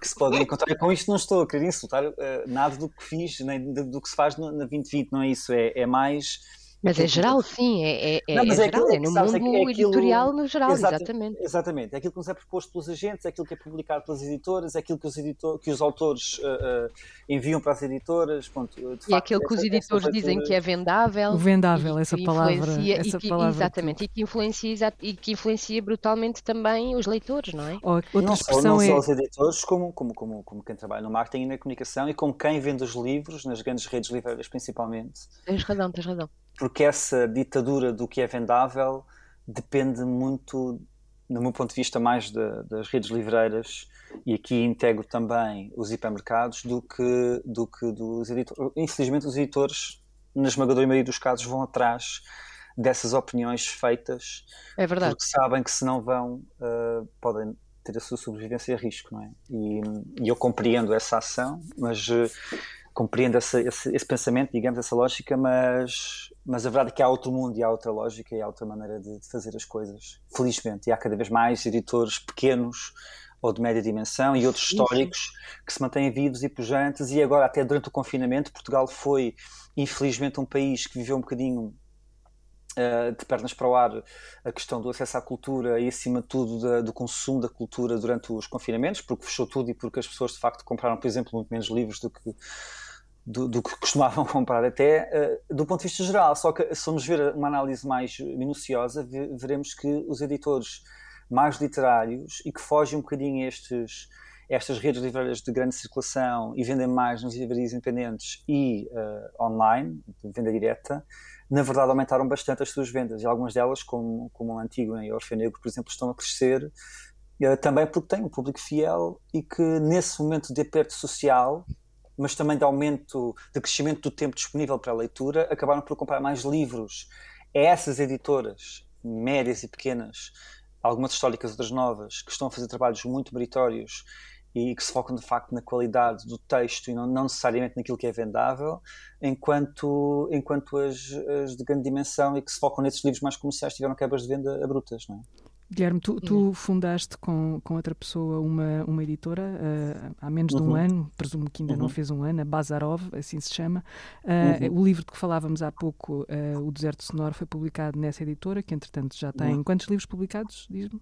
Speaker 5: que se podem encontrar. Com isto não estou a querer insultar nada do que fiz, nem do, do que se faz na 2020, não é isso, é, é mais
Speaker 4: mas é geral, sim, é, é, não, é, é geral, é, no sabes, mundo é aquilo, editorial no geral, exatamente.
Speaker 5: Exatamente, é aquilo que nos é proposto pelos agentes, é aquilo que é publicado pelas editoras, é aquilo que os, editor, que os autores uh, uh, enviam para as editoras. Ponto,
Speaker 4: e facto, aquilo que os editores dizem que é vendável.
Speaker 3: O vendável, essa palavra. Essa
Speaker 4: que,
Speaker 3: palavra
Speaker 4: exatamente, que... e, que influencia, e que influencia brutalmente também os leitores, não é?
Speaker 3: outra
Speaker 5: não
Speaker 3: expressão
Speaker 5: só,
Speaker 3: não
Speaker 5: é... só os editores, como, como, como, como quem trabalha no marketing e na comunicação e como quem vende os livros, nas grandes redes livreiras principalmente.
Speaker 4: Tens razão, tens razão
Speaker 5: porque essa ditadura do que é vendável depende muito, do meu ponto de vista, mais de, das redes livreiras e aqui integro também os hipermercados do que, do que dos editores. Infelizmente, os editores, na esmagadora maioria dos casos, vão atrás dessas opiniões feitas
Speaker 4: é verdade.
Speaker 5: porque sabem que se não vão, uh, podem ter a sua sobrevivência a risco, não é? E, e eu compreendo essa ação, mas uh, compreendo esse, esse, esse, pensamento, digamos, essa lógica, mas, mas a verdade é que há outro mundo e há outra lógica e há outra maneira de, de fazer as coisas, felizmente. E há cada vez mais editores pequenos ou de média dimensão e outros históricos que se mantêm vivos e pujantes e agora até durante o confinamento Portugal foi infelizmente um país que viveu um bocadinho de pernas para o ar a questão do acesso à cultura e acima de tudo da, do consumo da cultura durante os confinamentos porque fechou tudo e porque as pessoas de facto compraram por exemplo muito menos livros do que do, do, que costumavam comprar até uh, do ponto de vista geral. Só que se formos ver uma análise mais minuciosa, veremos que os editores mais literários e que fogem um bocadinho estes, estas redes livreiras de grande circulação e vendem mais nas livrarias independentes e uh, online, venda direta, na verdade aumentaram bastante as suas vendas. E algumas delas, como, como a Antígona e a Orfeu por exemplo, estão a crescer uh, também porque têm um público fiel e que nesse momento de aperto social mas também de aumento, de crescimento do tempo disponível para a leitura, acabaram por comprar mais livros. É essas editoras, médias e pequenas, algumas históricas, outras novas, que estão a fazer trabalhos muito meritórios e que se focam de facto na qualidade do texto e não, não necessariamente naquilo que é vendável, enquanto, enquanto as, as, de grande dimensão e que se focam nesses livros mais comerciais tiveram quebras de venda abruptas. Não é?
Speaker 3: Guilherme, tu, tu, fundaste com, com outra pessoa uma, uma editora uh, há menos de um uhum. ano, presumo que ainda uhum. não fez um ano, a Bazarov, assim se chama. Uh, uhum. O livro de que falávamos há pouco, uh, O Deserto Sonoro, foi publicado nessa editora, que entretanto já tem. Uhum. Quantos livros publicados? Diz-me.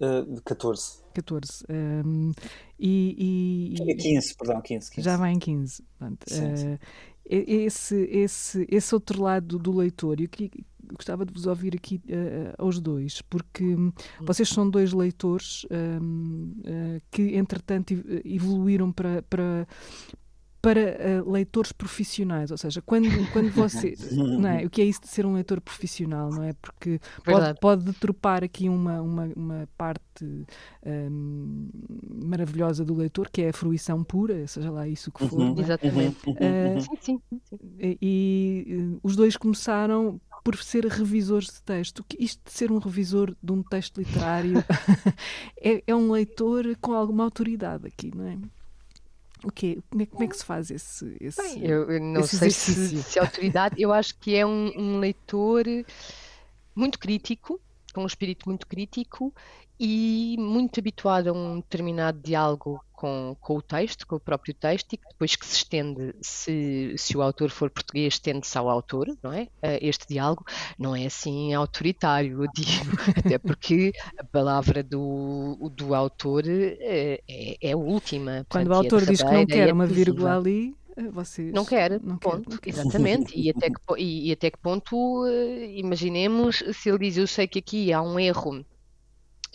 Speaker 5: Uh, 14.
Speaker 3: 14. Um, e,
Speaker 5: e, 15, perdão, 15, 15.
Speaker 3: Já vai em 15. Pronto. Sim, sim. esse, esse, esse outro lado do leitor, eu queria gostava de vos ouvir aqui uh, aos dois, porque hum. vocês são dois leitores um, uh, eh, que, entretanto, evoluíram para, para, para uh, leitores profissionais, ou seja, quando, quando você. não é? O que é isso de ser um leitor profissional, não é? Porque pode, pode deturpar aqui uma, uma, uma parte um, maravilhosa do leitor, que é a fruição pura, seja lá isso que for. Uhum,
Speaker 4: é? Exatamente. Uh, sim, sim, sim.
Speaker 3: E, e os dois começaram por ser revisores de texto. Isto de ser um revisor de um texto literário é, é, um leitor com alguma autoridade aqui, não é? O quê? Como é, como é que se faz esse, esse
Speaker 4: Bem, eu, eu não sei se, se, autoridade, eu acho que é um, um leitor muito crítico, com um espírito muito crítico e muito habituado a um determinado diálogo com, com o texto, com o próprio texto, e que depois que se estende, se, se o autor for português, estende-se ao autor, não é? Eh, este diálogo não é assim autoritário, eu digo, até porque a palavra do, do autor é, é, é a última.
Speaker 3: Quando o autor diz que não quer uma vírgula ali, Vocês
Speaker 4: não quer,
Speaker 3: não
Speaker 4: ponto,
Speaker 3: quer, não quer.
Speaker 4: exatamente. E até, que, e, e até que ponto, uh, imaginemos se ele diz: Eu sei que aqui há um erro.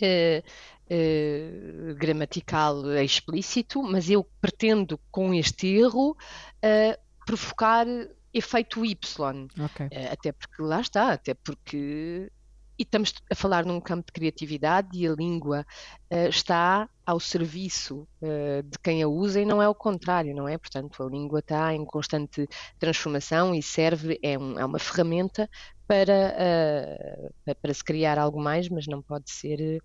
Speaker 4: Uh, uh, gramatical explícito, mas eu pretendo com este erro uh, provocar efeito Y.
Speaker 3: Ok.
Speaker 4: Uh, até porque lá está, até porque e estamos a falar num campo de criatividade e a língua está ao serviço de quem a usa e não é o contrário, não é? Portanto, a língua está em constante transformação e serve, é, um, é uma ferramenta para, para se criar algo mais, mas não pode ser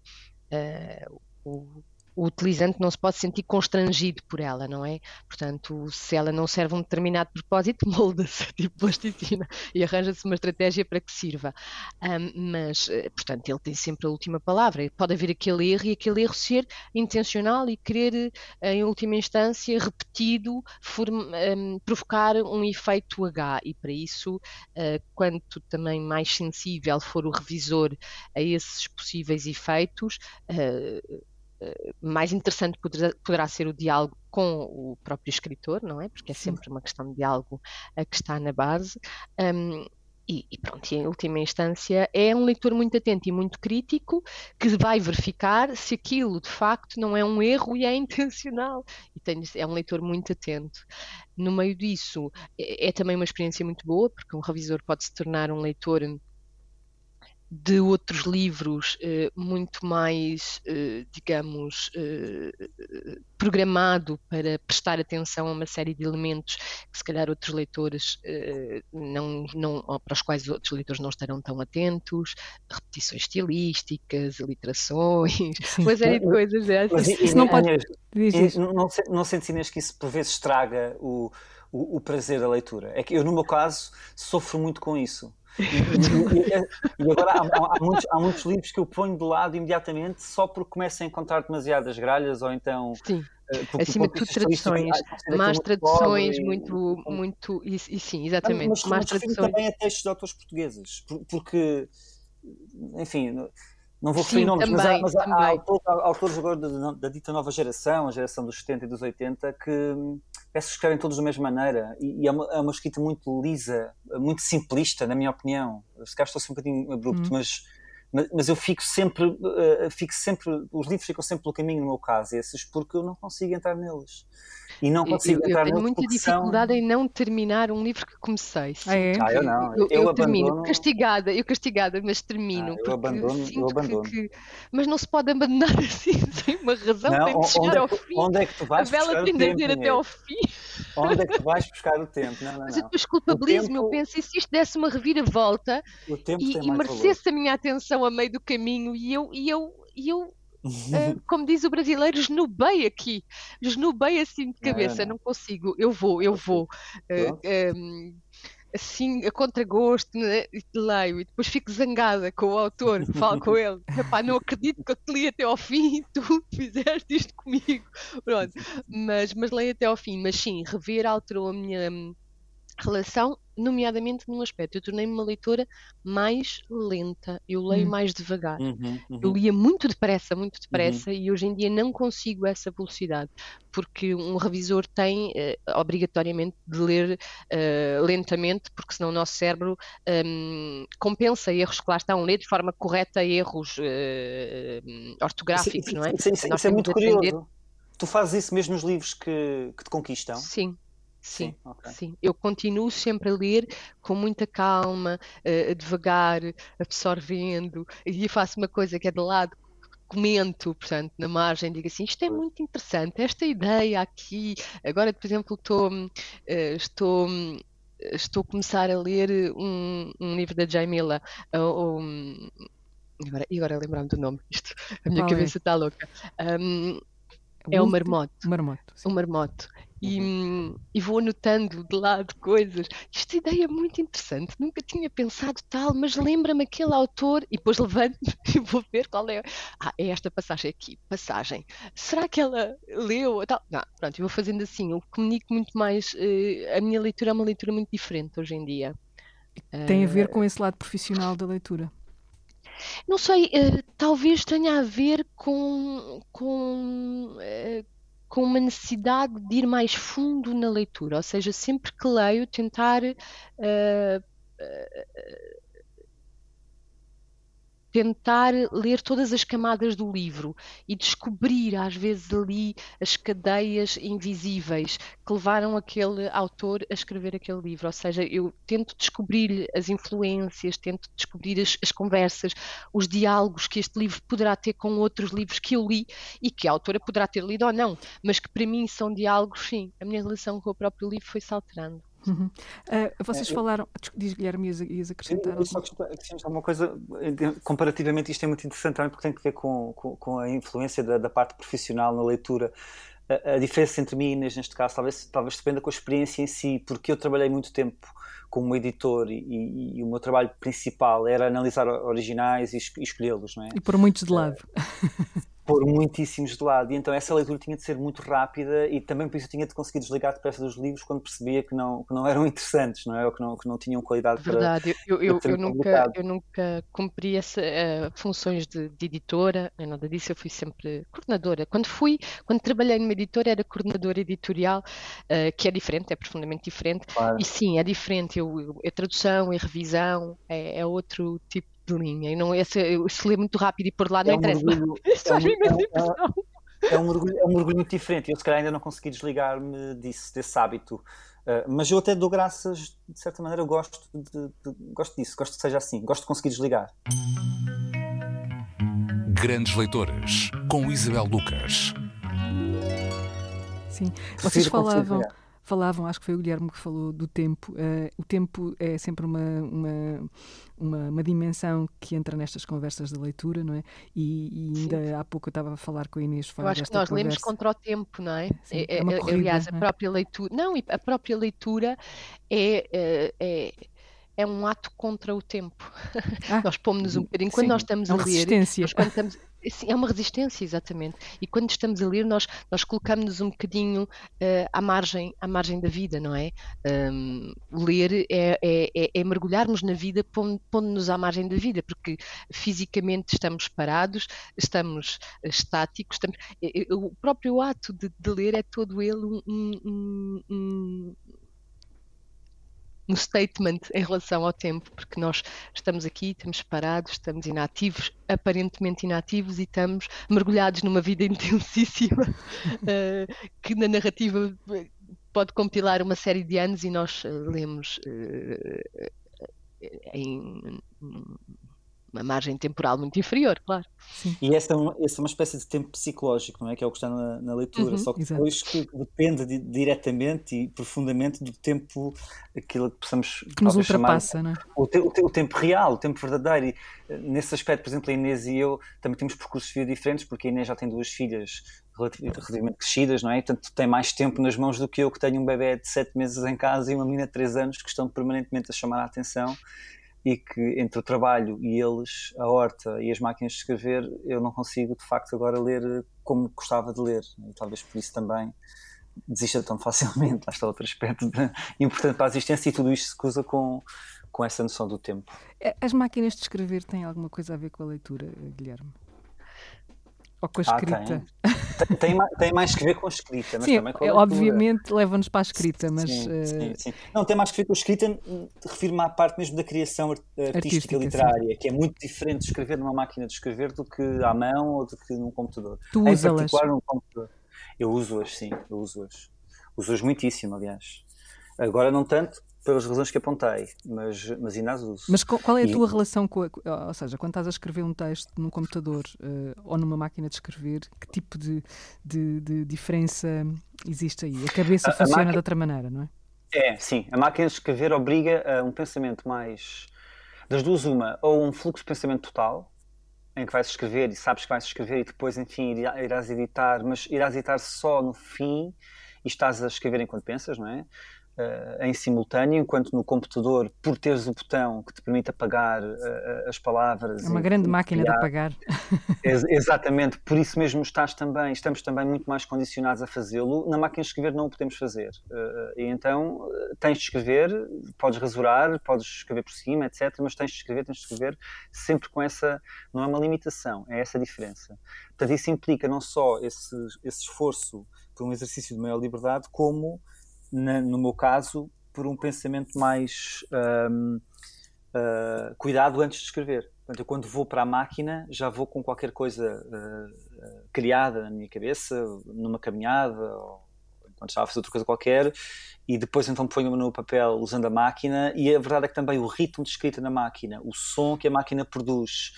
Speaker 4: o, o utilizante não se pode sentir constrangido por ela, não é? Portanto, se ela não serve um determinado propósito, molda-se, tipo plasticina, e arranja-se uma estratégia para que sirva. Um, mas, eh, portanto, ele tem sempre a última palavra. Pode haver aquele erro e aquele erro ser intencional e querer, eh, em última instância, repetido, um, provocar um efeito H. E para isso, uh, quanto também mais sensível for o revisor a esses possíveis efeitos, uh, mais interessante poderá, poderá, ser o diálogo com o próprio escritor, não é? Porque é sempre uma questão de diálogo que está na base. Um, e, e, pronto, e em última instância é um leitor muito atento e muito crítico que vai verificar se aquilo de facto não é um erro e é intencional. E tem, é um leitor muito atento. No meio disso, é, é também uma experiência muito boa, porque um revisor pode se tornar um leitor de outros livros eh, muito mais, eh, digamos, eh, programado para prestar atenção a uma série de elementos que se calhar outros leitores não, não, para os quais outros leitores não estarão tão atentos, repetições estilísticas, literações, Sim. uma série de coisas. É,
Speaker 5: Mas isso, isso não pode... Inês, não, não, não sentes, Inês, que isso por vezes estraga o, o, o prazer da leitura? É que eu, no meu caso, sofro muito com isso e, e, e agora há, há, muitos, há, muitos, livros que eu ponho de lado imediatamente só porque começo a encontrar demasiadas gralhas ou então.
Speaker 4: Sim. Eh, porque, acima de tudo traduções, más traduções, e, muito, muito, e, e, sim, exatamente,
Speaker 5: mas,
Speaker 4: más
Speaker 5: traduções. também a textos de autores portugueses, porque, enfim, não vou referir nomes, mas, há, mas há, há, autores, há, autores, agora da, da, dita nova geração, a geração dos 70 e dos 80, que parece que escrevem todos da mesma maneira e, e é, uma, é, uma, escrita muito lisa, muito simplista, na minha opinião. Se calhar estou assim um bocadinho abrupto, hum. mas, mas, mas, eu fico sempre, uh, fico sempre, os livros ficam sempre pelo caminho no meu caso, esses, porque eu não consigo entrar neles. E não consigo
Speaker 4: eu,
Speaker 5: entrar
Speaker 4: eu tenho muita dificuldade
Speaker 5: são...
Speaker 4: em não terminar um livro que comecei.
Speaker 3: Ah, é?
Speaker 5: ah eu não.
Speaker 4: Eu, eu, eu termino, castigada, eu castigada, mas termino.
Speaker 5: Ah, eu abandono, eu abandono. Que,
Speaker 4: mas não se pode abandonar assim, sem uma razão,
Speaker 5: não,
Speaker 4: tem de chegar
Speaker 5: é
Speaker 4: ao fim.
Speaker 5: Onde é que tu vais
Speaker 4: A vela tem de ir até ao fim.
Speaker 5: Onde é que tu vais buscar o tempo? Não, não,
Speaker 4: mas eu depois culpabilizo-me, tempo... eu penso, e se isto desse uma reviravolta e, e merecesse valor. a minha atenção a meio do caminho e eu, e eu, e eu uh, como diz o brasileiro, esnubei aqui, esnubei assim de cabeça, não, não consigo, eu vou, eu vou. Uh, um, assim, a contragosto, né? leio e depois fico zangada com o autor, falo com ele, Epá, não acredito que eu te li até ao fim e tu fizeste isto comigo. Pronto, mas, mas leio até ao fim, mas sim, rever alterou a minha relação, nomeadamente num aspecto. Eu tornei-me uma leitora mais lenta, eu leio uhum. mais devagar.
Speaker 5: Uhum, uhum.
Speaker 4: Eu lia muito depressa, muito depressa, uhum. e hoje em dia não consigo essa velocidade, porque um revisor tem uh, obrigatoriamente de ler uh, lentamente, porque senão o nosso cérebro um, compensa erros que lá estão, lê de forma correta erros uh, ortográficos,
Speaker 5: isso,
Speaker 4: não é?
Speaker 5: Isso, isso, isso é muito curioso. Tu fazes isso mesmo nos livros que, que te conquistam?
Speaker 4: Sim, Sim, okay. sim. Eu continuo sempre a ler com muita calma, uh, devagar, absorvendo, e faço uma coisa que é de lado, comento, portanto, na margem, digo assim, isto é muito interessante, esta ideia aqui. Agora, por exemplo, estou, uh, estou, estou a começar a ler um, um livro da Jamila, uh, um, agora, e agora lembrar-me do nome, isto, a minha cabeça está louca. Um, é o marmoto.
Speaker 3: Marmoto.
Speaker 4: O marmoto e, uhum. e, vou anotando de lado coisas. Esta ideia é muito interessante, nunca tinha pensado tal, mas lembra-me aquele autor, e depois levanto e vou ver qual é. Ah, é esta passagem aqui, passagem. Será que ela leu? Tal? Não, pronto, eu vou fazendo assim, eu comunico muito mais. Uh, a minha leitura é uma leitura muito diferente hoje em dia.
Speaker 3: Tem a ver uh, com esse lado profissional da leitura?
Speaker 4: Não sei, uh, talvez tenha a ver com, com com uma necessidade de ir mais fundo na leitura, ou seja, sempre que leio, tentar uh, uh, tentar ler todas as camadas do livro e descobrir, às vezes, ali as cadeias invisíveis que levaram aquele autor a escrever aquele livro. Ou seja, eu tento descobrir as influências, tento descobrir as, as conversas, os diálogos que este livro poderá ter com outros livros que eu li e que a autora poderá ter lido ou não, mas que para mim são diálogos, sim. A minha relação com o próprio livro foi-se alterando.
Speaker 3: Uhum. Uh, vocês é, falaram, diz Guilherme, ias, ias acrescentar?
Speaker 5: Eu só acrescentar uma coisa, comparativamente isto é muito interessante também porque tem que ver com, com, com a influência da, da, parte profissional na leitura. A, a, diferença entre mim e Inês, neste caso, talvez, talvez dependa com a experiência em si, porque eu trabalhei muito tempo como editor e, e, o meu trabalho principal era analisar originais e, e escolhê-los, não é?
Speaker 3: E pôr muitos de lado.
Speaker 5: Pôr muitíssimos de lado. E então essa leitura tinha de ser muito rápida e também por isso eu tinha de conseguir desligar depressa dos livros quando percebia que não, que não eram interessantes, não é? Ou que não, que não tinham qualidade
Speaker 4: Verdade. para eu, eu, eu, eu nunca, eu nunca cumpri essa, uh, funções de, de, editora, nem nada disso, eu fui sempre coordenadora. Quando fui, quando trabalhei numa editora era coordenadora editorial, uh, que é diferente, é profundamente diferente. Claro. E sim, é diferente. Eu, é tradução, é revisão, é, é outro tipo de linha. E não, esse, se lê muito rápido e por lá não é um interessa. Orgulho,
Speaker 5: é, um, é, é, um orgulho, é um orgulho muito diferente. Eu se calhar ainda não consegui desligar-me disso, desse hábito. Uh, mas eu até dou graças, de certa maneira, eu gosto, de, de, gosto disso, gosto que seja assim, gosto de conseguir desligar.
Speaker 1: Grandes Leitoras, com Isabel Lucas.
Speaker 3: Sim, vocês falavam falavam, acho que foi o Guilherme que falou do tempo. Uh, o tempo é sempre uma, uma, uma, uma, dimensão que entra nestas conversas de leitura, não é? E, e ainda Sim. há pouco eu estava a falar com a Inês fora
Speaker 4: Eu acho que nós
Speaker 3: conversa.
Speaker 4: lemos contra o tempo, não é? Sim, é, é, é corrida, aliás, a é? própria leitura. Não, a própria leitura é, é, é é um ato contra o tempo. Ah, nós pomos-nos um bocadinho. Quando sim, nós estamos é a ler. Nós, quando estamos, é uma resistência, exatamente. E quando estamos a ler, nós, nós colocamos-nos um bocadinho uh, à, margem, à margem da vida, não é? Um, ler é, é, é, é, mergulharmos na vida pondo-nos à margem da vida, porque fisicamente estamos parados, estamos estáticos, estamos, o próprio ato de, de ler é todo ele um, um, um statement em relação ao tempo, porque nós estamos aqui, estamos parados, estamos inativos, aparentemente inativos e estamos mergulhados numa vida intensíssima uh, que na narrativa pode compilar uma série de anos e nós uh, lemos uh, em uma margem temporal muito inferior, claro.
Speaker 5: Sim. E essa é, uma, essa é uma espécie de tempo psicológico, não é? Que é o que está na, na leitura, uhum, só que depois que depende de, diretamente e profundamente do tempo, aquilo que possamos
Speaker 3: que nos ultrapassa, chamar, não é?
Speaker 5: O, te, o, te, o, tempo real, o tempo verdadeiro. E eh, nesse aspecto, por exemplo, a Inês e eu também temos percursos de vida diferentes, porque a Inês já tem duas filhas relativamente crescidas, não é? Portanto, tem mais tempo nas mãos do que eu, que tenho um bebê de 7 meses em casa e uma menina de 3 anos que estão permanentemente a chamar a atenção e que entre o trabalho e eles, a horta e as máquinas de escrever, eu não consigo de facto agora ler como gostava de ler. E talvez por isso também desista tão facilmente. Lá está outro aspecto de, importante para a existência e tudo isto se cruza com, com essa noção do tempo.
Speaker 3: As máquinas de escrever têm alguma coisa a ver com a leitura, Guilherme? Ou com a ah, escrita?
Speaker 5: Ah, tem. Tem, tem, mais que ver com a escrita, mas
Speaker 3: sim,
Speaker 5: também com a
Speaker 3: é, obviamente leva-nos para a escrita, mas.
Speaker 5: Sim, uh... sim, sim, Não, tem mais que ver com a escrita, refiro-me à parte mesmo da criação artística, artística literária, que é muito diferente de escrever numa máquina de escrever do que à mão ou do que num computador.
Speaker 3: Tu num computador.
Speaker 5: Eu uso-as, sim, eu uso-as. Uso-as muitíssimo, aliás. Agora não tanto, pelas razões que apontei, mas, mas ainda as uso.
Speaker 3: Mas qual é a e... tua relação com a, ou seja, quando estás a escrever um texto num computador uh, ou numa máquina de escrever, que tipo de, de, de diferença existe aí? A cabeça a, funciona a máquina... de outra maneira, não é?
Speaker 5: É, sim. A máquina de escrever obriga a um pensamento mais. Das duas, uma, ou um fluxo de pensamento total, em que vais escrever e sabes que vais escrever e depois, enfim, irás editar, mas irás editar só no fim e estás a escrever enquanto pensas, não é? Uh, em simultâneo, enquanto no computador, por teres o botão que te permite apagar uh, as palavras.
Speaker 3: É uma grande máquina criar, de apagar.
Speaker 5: Ex exatamente, por isso mesmo estás também, estamos também muito mais condicionados a fazê-lo. Na máquina de escrever não o podemos fazer. Uh, e então tens de escrever, podes rasurar, podes escrever por cima, etc. Mas tens de escrever, tens de escrever sempre com essa. Não é uma limitação, é essa a diferença. Portanto, isso implica não só esse, esse esforço por um exercício de maior liberdade, como, na, no meu caso, por um pensamento mais um, uh, ah, cuidado antes de escrever. Portanto, eu quando vou para a máquina já vou com qualquer coisa uh, criada na minha cabeça, numa caminhada ou quando estava a fazer outra coisa qualquer, e depois então ponho-me no papel usando a máquina, e a verdade é que também o ritmo de escrita na máquina, o som que a máquina produz,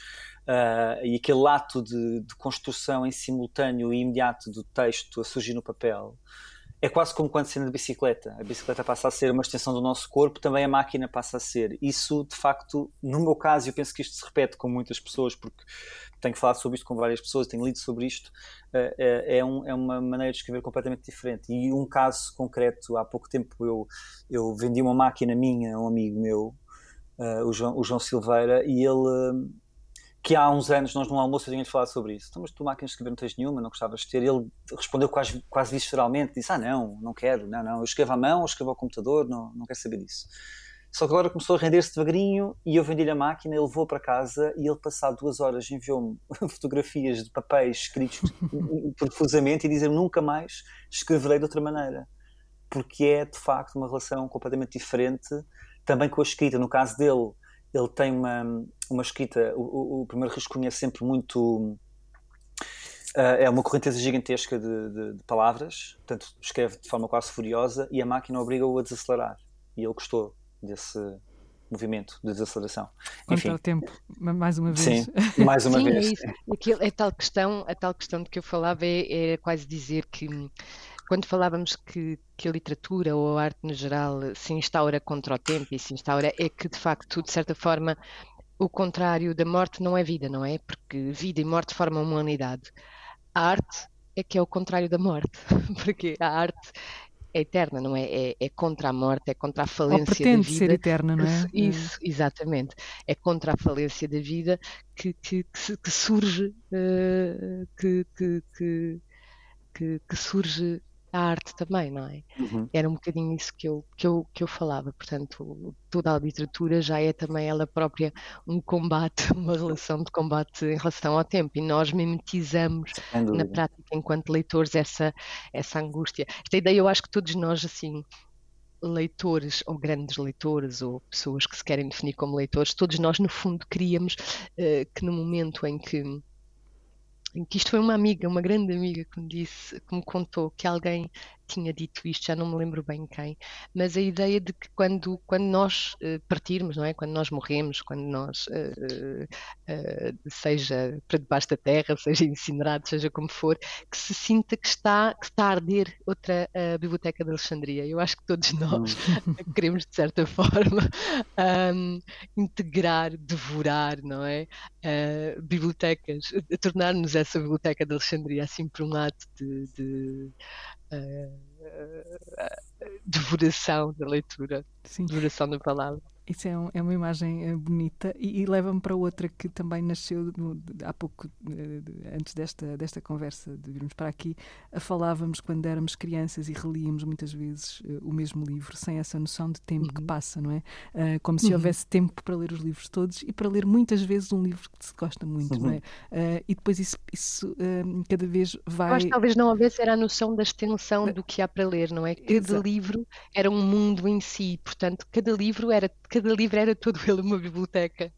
Speaker 5: uh, e aquele ato de, de, construção em simultâneo e imediato do texto a surgir no papel, é quase como quando se anda de bicicleta. A bicicleta passa a ser uma extensão do nosso corpo, também a máquina passa a ser. Isso, de facto, no meu caso, eu penso que isto se repete com muitas pessoas, porque tenho falado sobre isto com várias pessoas, tenho lido sobre isto, eh, eh, é, um, é uma maneira de escrever completamente diferente. E um caso concreto, há pouco tempo eu, eu vendi uma máquina minha a um amigo meu, uh, o, João, o João Silveira, e ele que há uns anos nós num almoço tínhamos falado sobre isso. Então, mas tu máquinas de escrever não tens nenhuma, não gostavas de ter? Ele respondeu quase, quase visceralmente, disse, ah não, não quero, não, não, eu escrevo à mão, eu escrevo ao computador, não, não quero saber disso. Só que agora começou a render-se devagarinho e eu vendi-lhe a máquina, ele levou para casa e ele, passado duas horas, enviou-me fotografias de papéis escritos profusamente e dizer nunca mais escreverei de outra maneira. Porque é, de facto, uma relação completamente diferente, também com a escrita. No caso dele, ele tem uma, uma escrita, o, o primeiro rascunho é sempre muito. Uh, é uma correnteza gigantesca de, de, de, palavras, portanto escreve de forma quase furiosa e a máquina obriga-o a desacelerar. E ele gostou desse movimento de desaceleração.
Speaker 3: Enfim. o tempo, mais uma vez.
Speaker 5: Sim, mais uma
Speaker 4: Sim,
Speaker 5: vez.
Speaker 4: É, isso. Aquilo, a, tal questão, a tal questão de que eu falava é, é quase dizer que quando falávamos que, que, a literatura ou a arte no geral se instaura contra o tempo e se instaura, é que de facto, de certa forma, o contrário da morte não é vida, não é? Porque vida e morte formam uma unidade. A arte é que é o contrário da morte, porque a arte é eterna, não é? é? É, contra a morte, é contra a falência
Speaker 3: da
Speaker 4: vida.
Speaker 3: ser eterna, não é?
Speaker 4: Isso, exatamente. É contra a falência da vida que, que, que, surge, que, que, que, surge a arte também, não é? Uhum. Era um bocadinho isso que eu, que, eu, que eu falava. Portanto, toda a literatura já é também ela própria um combate, uma relação de combate em relação ao tempo. E nós mimetizamos na prática, enquanto leitores, essa, essa angústia. Esta ideia, eu acho que todos nós, assim, leitores ou grandes leitores ou pessoas que se querem definir como leitores, todos nós no fundo queríamos uh, que no momento em que que isto foi uma amiga, uma grande amiga que me disse, que me contou que alguém tinha dito isto, já não me lembro bem quem, mas a ideia de que quando, quando nós uh, partirmos, não é? Quando nós morremos, quando nós, uh, uh, seja para debaixo da terra, seja incinerado, seja como for, que se sinta que está, que está a arder outra Biblioteca de Alexandria. Eu acho que todos nós hum. queremos, de certa forma, um, integrar, devorar, não é? bibliotecas, tornar-nos essa Biblioteca de Alexandria, assim por um ato de, de devoração da leitura, Sim. devoração da palavra.
Speaker 3: Isso é, um, é uma imagem eh, bonita e, e leva-me para outra que também nasceu no, há pouco, eh, antes desta, desta conversa de virmos para aqui, falávamos quando éramos crianças e relíamos muitas vezes uh, o mesmo livro, sem essa noção de tempo uhum. que passa, não é? Como se uhum. houvesse tempo para ler os livros todos e para ler muitas vezes um livro que se gosta muito, uhum. não é? E depois isso, isso cada vez vai. Eu
Speaker 4: acho que talvez não houvesse era a noção da extensão do que há para ler, não é? Cada Exato. livro era um mundo em si, portanto, cada livro era cada livro era todo ele uma biblioteca.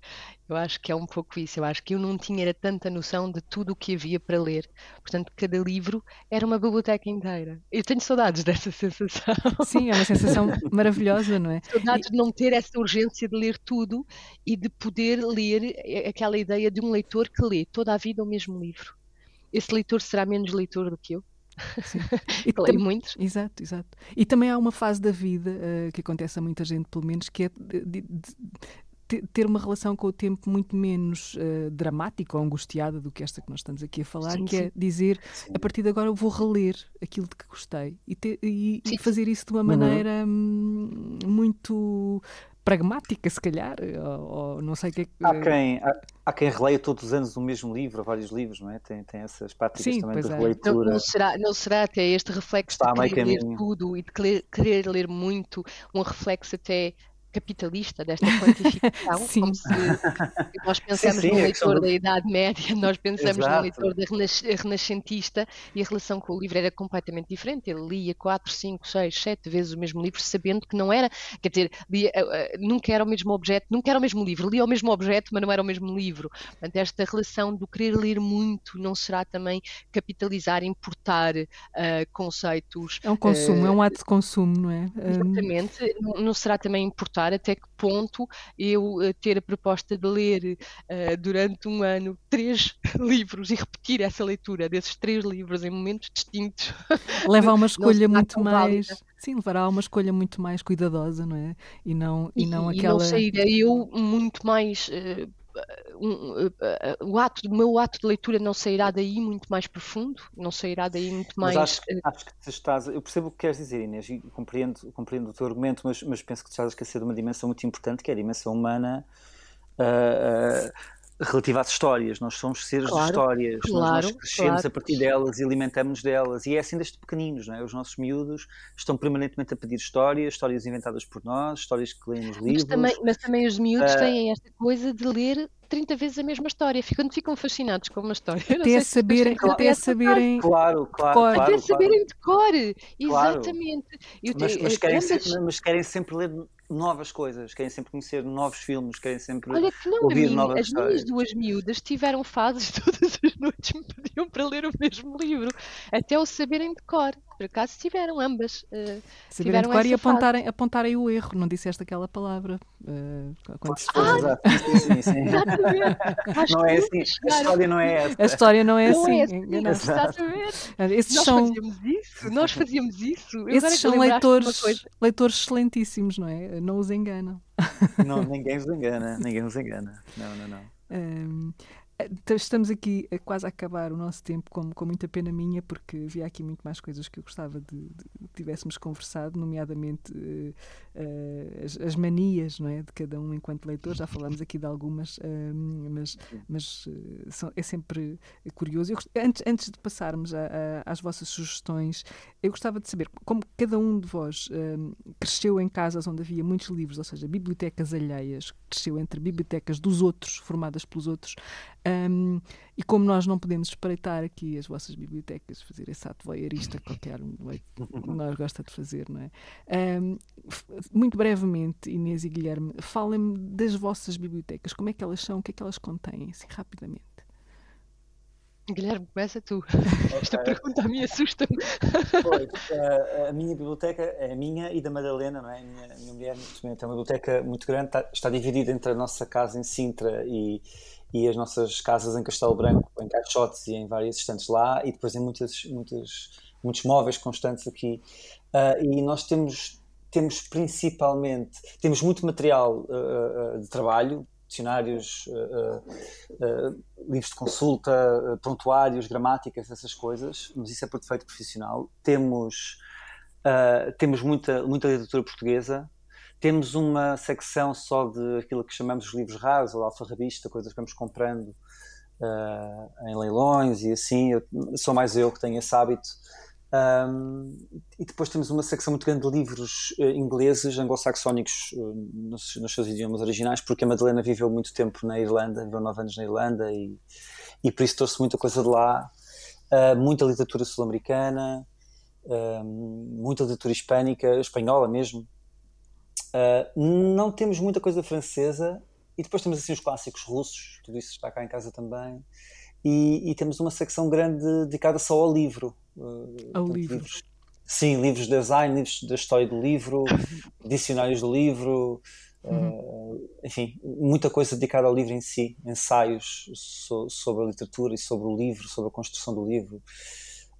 Speaker 4: Eu acho que é um pouco isso. Eu acho que eu não tinha tanta noção de tudo o que havia para ler. Portanto, cada livro era uma biblioteca inteira. Eu tenho saudades dessa sensação.
Speaker 3: Sim, é uma sensação maravilhosa, não é?
Speaker 4: Saudades e... de não ter essa urgência de ler tudo e de poder ler aquela ideia de um leitor que lê toda a vida o mesmo livro. Esse leitor será menos leitor do que eu? Sim. E Falei muitos.
Speaker 3: Exato, exato. E também há uma fase da vida uh, que acontece a muita gente, pelo menos, que é de, de, de, ter uma relação com o tempo muito menos uh, dramática ou angustiada do que esta que nós estamos aqui a falar, sim, que é sim. é dizer sim. a partir de agora eu vou reler aquilo de que gostei e, ter, e, e fazer isso de uma uhum. maneira uhum. muito pragmática, se calhar, ou, ou, não sei o que é que.
Speaker 5: Há quem, há, há, quem releia todos os anos o mesmo livro, vários livros, não é? Tem, tem essas práticas Sim, também de é. releitura.
Speaker 4: Não, não, será, não será até este reflexo Está de querer ler tudo e de querer, querer, ler muito, um reflexo até capitalista desta quantificação, como se nós pensamos sim, sim, no leitor da Idade Média, nós pensamos Exato. no leitor da renascentista e a relação com o livro era completamente diferente. Ele lia 4, 5, 6, 7 vezes o mesmo livro, sabendo que não era, quer dizer, lia, uh, nunca era o mesmo objeto, nunca era o mesmo livro, lia o mesmo objeto, mas não era o mesmo livro. Portanto, esta relação do querer ler muito não será também capitalizar, importar uh, conceitos.
Speaker 3: É um consumo, uh, é um ato de consumo, não é?
Speaker 4: Exatamente, não, não será também importar até que ponto eu ter a proposta de ler durante um ano três livros e repetir essa leitura desses três livros em momentos distintos.
Speaker 3: Leva a uma escolha muito mais. Válida. Sim, levará a uma escolha muito mais cuidadosa, não é? E não, e, e não aquela. E não
Speaker 4: sairei eu muito mais. Uh, um, uh, uh, o ato, o meu ato de leitura não sairá daí muito mais profundo, não sairá daí muito mais.
Speaker 5: Mas acho, acho que estás. Eu percebo o que queres dizer, Inês, e compreendo, compreendo o teu argumento, mas, mas penso que estás a esquecer de uma dimensão muito importante, que é a dimensão humana. Uh, relativa às histórias. Nós somos seres claro, de histórias, claro, nós, crescemos claro. a partir delas e alimentamos delas. E é assim desde pequeninos, não é? Os nossos miúdos estão permanentemente a pedir histórias, histórias inventadas por nós, histórias que leem nos livros.
Speaker 4: Mas também, mas também os miúdos uh, têm esta coisa de ler 30 vezes a mesma história, ficam, ficam fascinados com uma história.
Speaker 3: Até saberem, até saberem.
Speaker 5: Claro, claro. claro
Speaker 4: até saberem de cor, exatamente.
Speaker 5: Mas, mas, querem sempre, mas querem sempre ler novas coisas, querem sempre conhecer novos filmes, querem sempre Olha que não, ouvir mim, novas
Speaker 4: as
Speaker 5: histórias.
Speaker 4: As minhas duas miúdas tiveram fases todas as noites me pediam para ler o mesmo livro, até o saberem de cor. Por acaso tiveram ambas. Uh,
Speaker 3: saberem de cor e apontarem, apontarem o erro, não disseste aquela palavra. Uh,
Speaker 5: quando se ah, sim, sim, sim. não é assim, a história não é essa.
Speaker 3: A história não é
Speaker 4: não
Speaker 3: assim.
Speaker 4: É assim exatamente.
Speaker 3: Esses
Speaker 4: nós
Speaker 3: são...
Speaker 4: fazíamos isso, nós fazíamos isso.
Speaker 3: Eu Esses são leitores, leitores excelentíssimos, não é? Não os enganam.
Speaker 5: Não, ninguém os engana, ninguém os engana. Não, não, não.
Speaker 3: Um, estamos aqui a quase a acabar o nosso tempo com, com muita pena minha, porque havia aqui muito mais coisas que eu gostava de, de tivéssemos conversado, nomeadamente uh, uh, as, as, manias não é, de cada um enquanto leitor. Já falámos aqui de algumas, uh, mas, mas são, é sempre curioso. Eu, antes, antes de passarmos a, a, às vossas sugestões, eu gostava de saber como cada um de vós cresceu em casas onde havia muitos livros, ou seja, bibliotecas alheias, cresceu entre bibliotecas dos outros, formadas pelos outros. Um, e como nós não podemos espreitar aqui as vossas bibliotecas, fazer esse ato voyeurista que qualquer um nós gosta de fazer, não é? Um, muito brevemente, Inês e Guilherme, falem-me das vossas bibliotecas, como é que elas são, o que é que elas contêm, assim, rapidamente.
Speaker 4: Guilherme, começa tu. Okay. Esta pergunta a mim assusta-me.
Speaker 5: a, a, minha biblioteca é a minha e da Madalena, não é? A minha, a minha mulher, é uma biblioteca muito grande, está, está dividida entre a nossa casa em Sintra e, e as nossas casas em Castelo Branco, em caixotes e em várias estantes lá, e depois em muitas, muitas, muitos móveis constantes aqui. Uh, e nós temos, temos principalmente, temos muito material uh, de trabalho, dicionários, livros de consulta, prontuários, gramáticas, essas coisas, mas isso é por defeito profissional. Temos, temos muita, muita literatura portuguesa, temos uma secção só de aquilo que chamamos de livros raros, ou alfarrabista, coisas que vamos comprando uh, em leilões e assim. Eu, sou mais eu que tenho esse hábito. Um, e depois temos uma secção muito grande de livros uh, ingleses, anglo-saxónicos, uh, nos, nos, seus idiomas originais, porque a Madalena viveu muito tempo na Irlanda, viveu nove anos na Irlanda e, e por isso trouxe muita coisa de lá. Uh, muita literatura sul-americana, muita literatura hispânica, espanhola mesmo. Uh, não temos muita coisa francesa e depois temos assim os clássicos russos, tudo isso está cá em casa também. E, e temos uma secção grande dedicada só ao livro.
Speaker 3: Uh, ao livro.
Speaker 5: Livros, sim, livros de design, livros da história do livro, dicionários do livro, uhum. uh, enfim, muita coisa dedicada ao livro em si, ensaios so, sobre a literatura e sobre o livro, sobre a construção do livro.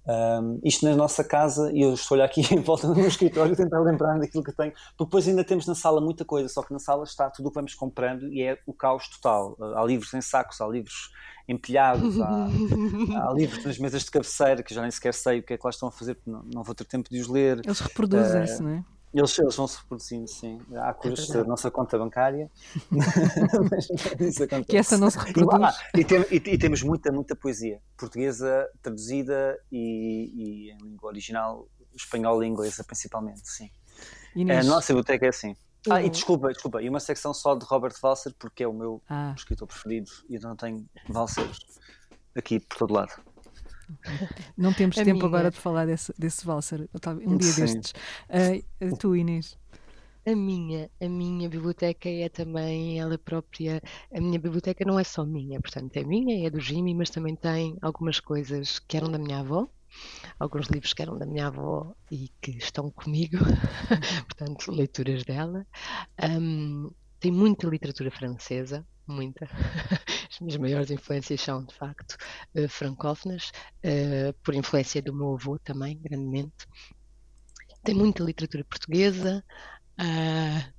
Speaker 5: Um, isto na nossa casa, e eu estou aqui em volta do meu escritório tentar lembrar daquilo que tenho, porque depois ainda temos na sala muita coisa, só que na sala está tudo o que vamos comprando e é o caos total. Há livros em sacos, há livros empilhados, há, há livros nas mesas de cabeceira que já nem sequer sei o que é que lá estão a fazer, porque não, não vou ter tempo de os ler.
Speaker 3: Eles reproduzem-se, uh, não é?
Speaker 5: Eles, eles vão se reproduzindo, sim. Há custos é da nossa conta bancária.
Speaker 3: que essa não se reproduz.
Speaker 5: E, e, tem, e, e, temos muita, muita poesia portuguesa traduzida e, em língua original, espanhola e inglesa, principalmente, sim. Inês. A nossa biblioteca é assim. Ah, e desculpa, desculpa, e uma secção só de Robert Walser, porque é o meu
Speaker 3: Ah.
Speaker 5: escritor preferido e eu não tenho Walsers aqui por todo lado.
Speaker 3: Não temos tempo
Speaker 4: minha.
Speaker 3: agora de falar desse, desse valser, um dia
Speaker 5: Sim.
Speaker 3: destes. Ah, tu, Inês.
Speaker 4: A minha, a minha biblioteca é também ela própria. A minha biblioteca não é só minha, portanto, é minha, é do Jimmy, mas também tem algumas coisas que eram da minha avó, alguns livros que eram da minha avó e que estão comigo, portanto, leituras dela. Ahm, tem muita literatura francesa, muita. As minhas maiores influências são, de facto, eh, francófonas, eh, por influência do meu avô também, grandemente. Tem muita literatura portuguesa, ah,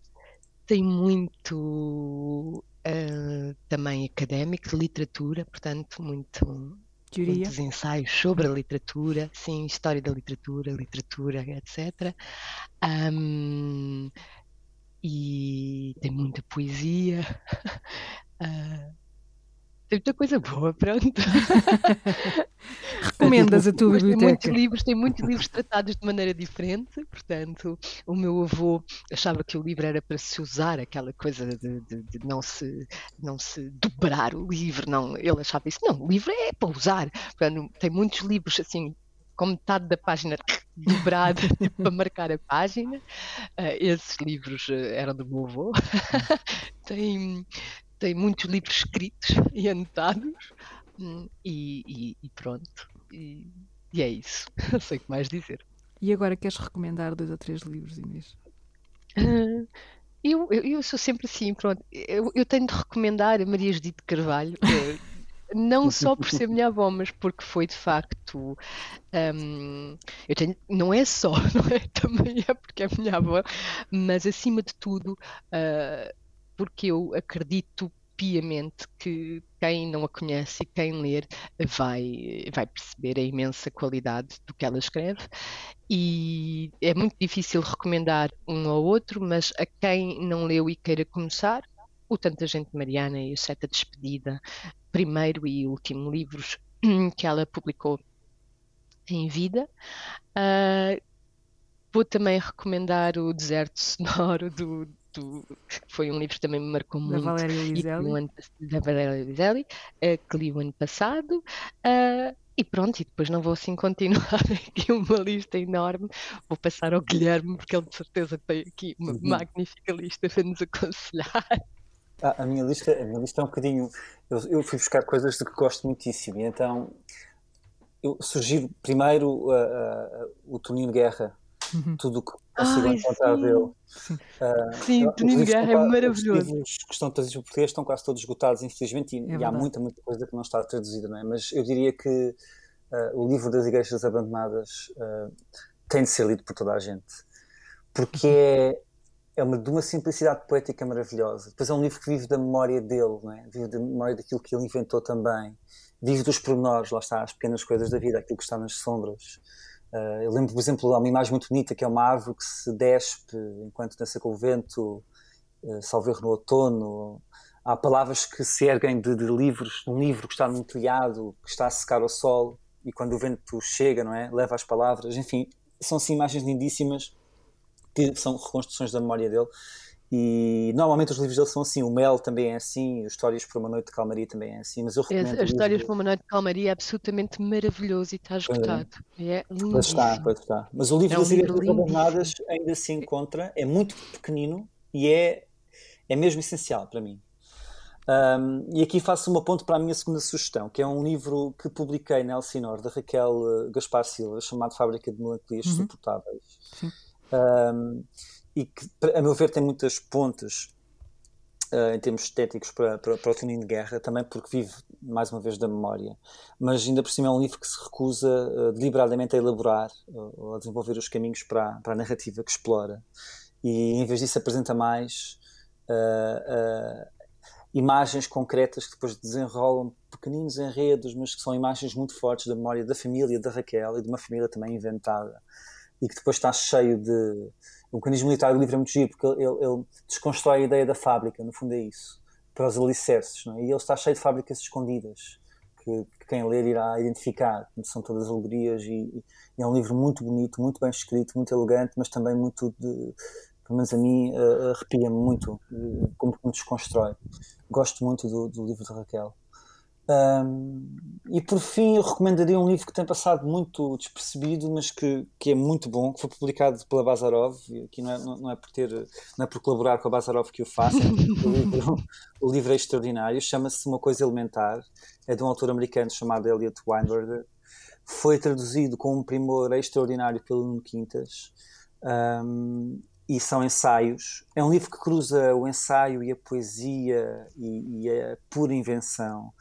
Speaker 4: tem muito também académico, de literatura, portanto, muito,
Speaker 3: Teoria.
Speaker 4: muitos ensaios sobre a literatura, sim, história da literatura, literatura, etc. Ahm, e tem muita poesia. Ah, tem muita coisa boa, pronto.
Speaker 3: Recomendas a tua
Speaker 4: Mas tem muitos
Speaker 3: biblioteca?
Speaker 4: livros, tem muitos livros tratados de maneira diferente, portanto, o meu avô achava que o livro era para se usar, aquela coisa de, de- de não, se, não se dobrar o livro, não, ele achava isso, não, o livro é para usar, portanto, tem muitos livros assim, com metade da página dobrada tipo, para marcar a página, Ah, esses livros eh, eram do meu avô, tem, tem muitos livros escritos e anotados, hum, e, e- e pronto. E, e é isso. Não sei o que mais dizer.
Speaker 3: E agora queres recomendar dois ou três livros, Inês?
Speaker 4: Ah, Eu, eu, eu sou sempre assim, pronto. Eu, eu tenho de recomendar a Maria Judite Carvalho, eh, não só por ser minha avó, mas porque foi de facto. hum, eu tenho, não é só, não é? Também é porque é minha avó, mas acima de tudo, ah, porque eu acredito piamente que quem não a conhece e quem ler vai, vai perceber a imensa qualidade do que ela escreve e é muito difícil recomendar um ou outro, mas a quem não leu e queira começar, o Tanta Gente Mariana e o Seta Despedida, primeiro e último livros que ela publicou em vida. Ah, vou também recomendar o Deserto Sonoro do, do que foi um livro que também me marcou
Speaker 3: Da
Speaker 4: muito
Speaker 3: Valéria
Speaker 4: e que ano, da Valéria Lizelli, eh, que li o ano passado. ah, e pronto, e depois não vou assim continuar aqui uma lista enorme. Vou passar ao Guilherme, porque ele de certeza tem aqui uma
Speaker 5: Uhum.
Speaker 4: magnífica lista para nos aconselhar.
Speaker 5: Ah, a minha lista, a minha lista é um bocadinho. Eu, eu fui buscar coisas de que gosto muitíssimo, e então eu sugiro primeiro ah, ah, o Toninho Guerra, tudo o que consigo
Speaker 4: Ai,
Speaker 5: encontrar
Speaker 4: sim.
Speaker 5: dele.
Speaker 4: Sim,
Speaker 5: Os
Speaker 4: Toninho
Speaker 5: livros
Speaker 4: Guerra é maravilhoso.
Speaker 5: Os livros que estão traduzidos para português estão quase todos esgotados, infelizmente, e, e há muita, muita coisa que não está traduzida, não é? Mas eu diria que ah, o livro das Igrejas Abandonadas tem de ser lido por toda a gente, porque é, é uma, de uma simplicidade poética maravilhosa. Depois é um livro que vive da memória dele, não é? Vive da memória daquilo que ele inventou também, vive dos pormenores, lá está, as pequenas coisas da vida, aquilo que está nas sombras. Uh, eu lembro, por exemplo, há uma imagem muito bonita que é uma árvore que se despe enquanto dança com o vento, uh, salvo erro no outono. Há palavras que se erguem de, de livros, um livro que está num telhado, que está a secar ao sol, e quando o vento chega, não é? Leva as palavras. Enfim, são assim imagens lindíssimas que são reconstruções da memória dele. E normalmente os livros dele são assim. O Mel também é assim, o Histórias para uma Noite de Calmaria também é assim. Mas eu recomendo.
Speaker 4: As Histórias para uma Noite de Calmaria é absolutamente maravilhoso e está esgotado. É
Speaker 5: Pois está, pois está. Mas o livro
Speaker 4: É um
Speaker 5: das Igrejas Abandonadas ainda se encontra, é muito pequenino e é, é mesmo essencial para mim. Um, e aqui faço uma ponte para a minha segunda sugestão, que é um livro que publiquei na Elsinor, da Raquel eh, Gaspar Silva, chamado Fábrica de Melancolias Suportáveis.
Speaker 3: Sim.
Speaker 5: Um, e que, a meu ver, tem muitas pontes eh, em termos estéticos para, para, para o Toninho de Guerra, também porque vive, mais uma vez, da memória. Mas ainda por cima é um livro que se recusa eh, deliberadamente a elaborar ou, ou a desenvolver os caminhos para, para a narrativa que explora. E em vez disso apresenta mais imagens concretas que depois desenrolam pequeninos enredos, mas que são imagens muito fortes da memória da família da Raquel e de uma família também inventada e que depois está cheio de. O mecanismo militar do livro é muito giro, porque ele, ele- desconstrói a ideia da fábrica, no fundo é isso, para os alicerces, não é? E ele está cheio de fábricas escondidas, que, que quem ler irá identificar, são todas alegorias, e, e é um livro muito bonito, muito bem escrito, muito elegante, mas também muito de, pelo menos a mim, uh, arrepia-me muito, uh, como me desconstrói. Gosto muito do, do livro de Raquel. Um, e por fim, eu recomendaria um livro que tem passado muito despercebido, mas que, que é muito bom, que foi publicado pela Bazarov. E aqui não é, não, é por ter, não é por colaborar com a Bazarov que o faço, é o, livro, o livro é extraordinário. Chama-se Uma Coisa Elementar, é de um autor americano chamado Elliot Weinberger. Foi traduzido com um primor extraordinário pelo Nuno Quintas. Um, e são ensaios. É um livro que cruza o ensaio e a poesia e, e a pura invenção.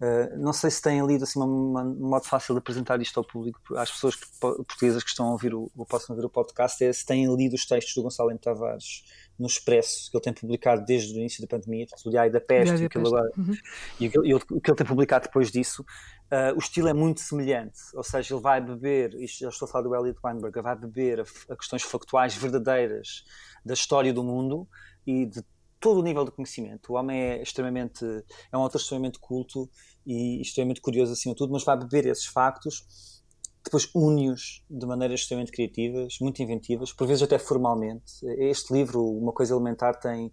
Speaker 5: Uh, não sei se têm lido assim um modo fácil de apresentar isto ao público, às pessoas que, portuguesas que estão a ouvir o, ou possam ouvir o podcast, é se têm lido os textos do Gonçalo M. Tavares no Expresso, que ele tem publicado desde o início da pandemia, o Diário da Peste, e, que ele agora, uhum. e, e, o que ele tem publicado depois disso, uh, o estilo é muito semelhante, ou seja, ele vai beber, isto já estou a falar do Elliot Weinberg, vai beber a, a questões factuais verdadeiras da história do mundo e de todo o nível de conhecimento. O homem é extremamente, é um autor extremamente culto e extremamente curioso acima de tudo, mas vai beber esses factos, depois une-os de maneiras extremamente criativas, muito inventivas, por vezes até formalmente. Este livro, Uma Coisa Elementar, tem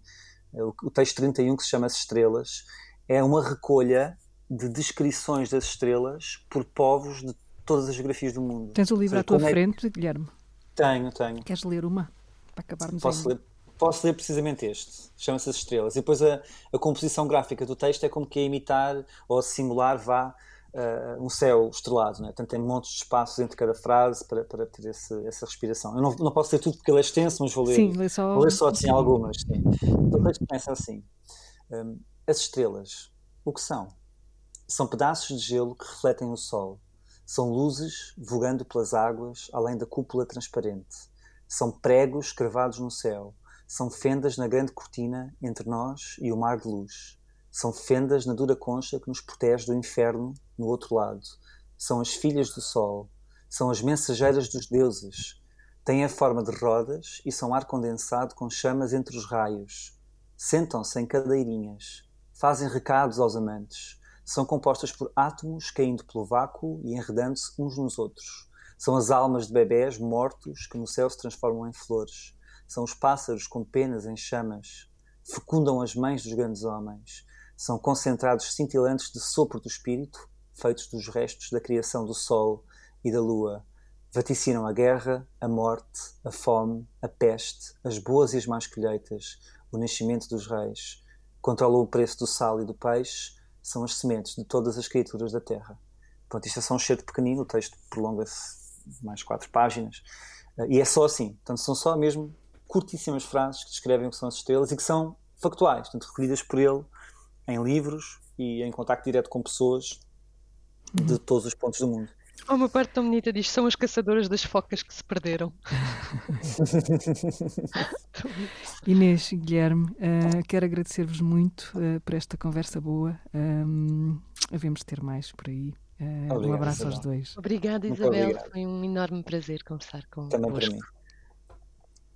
Speaker 5: o texto 31 que se chama As Estrelas, é uma recolha de descrições das estrelas por povos de todas as geografias do mundo.
Speaker 3: Tens o livro seja, à tua é... frente, Guilherme?
Speaker 5: Tenho, tenho.
Speaker 3: Queres ler uma? Para acabarmos
Speaker 5: Posso ler? Posso ler precisamente este, chama-se As Estrelas. E depois a, a, composição gráfica do texto é como que a imitar ou simular vá uh, um céu estrelado, né? portanto tem montes de espaços entre cada frase para, para ter esse, essa respiração. Eu não, não posso ler tudo porque ele é extenso, mas vou ler,
Speaker 3: sim, lê só,
Speaker 5: vou ler só assim, algumas. Sim. Então, o texto começa assim: um, As estrelas, o que são? São pedaços de gelo que refletem o sol. São luzes vogando pelas águas além da cúpula transparente. São pregos cravados no céu são fendas na grande cortina entre nós e o mar de luz. São fendas na dura concha que nos protege do inferno no outro lado. São as filhas do sol. São as mensageiras dos deuses. Têm a forma de rodas e são ar condensado com chamas entre os raios. Sentam-se em cadeirinhas. Fazem recados aos amantes. São compostas por átomos caindo pelo vácuo e enredando-se uns nos outros. São as almas de bebés mortos que no céu se transformam em flores são os pássaros com penas em chamas, fecundam as mães dos grandes homens, são concentrados cintilantes de sopro do espírito, feitos dos restos da criação do sol e da lua. Vaticinam a guerra, a morte, a fome, a peste, as boas e as más colheitas, o nascimento dos reis. Controlam o preço do sal e do peixe, são as sementes de todas as criaturas da terra. Pronto, isto é só um cheiro pequenino, o texto prolonga-se mais quatro páginas. E é só assim, portanto, são só mesmo curtíssimas frases que descrevem o que são as estrelas e que são factuais, portanto, recolhidas por ele em livros e em contacto direto com pessoas de uhum. todos os pontos do mundo.
Speaker 4: Há uma parte tão bonita diz: são as caçadoras das focas que se perderam.
Speaker 3: Inês Guilherme, uh, quero agradecer-vos muito uh, por esta conversa boa. Um, havemos de ter mais por aí. Uh, Obrigado, um abraço Isabel. aos dois.
Speaker 4: Obrigada, Isabel. Obrigado. Foi um enorme prazer conversar com
Speaker 5: Também para mim.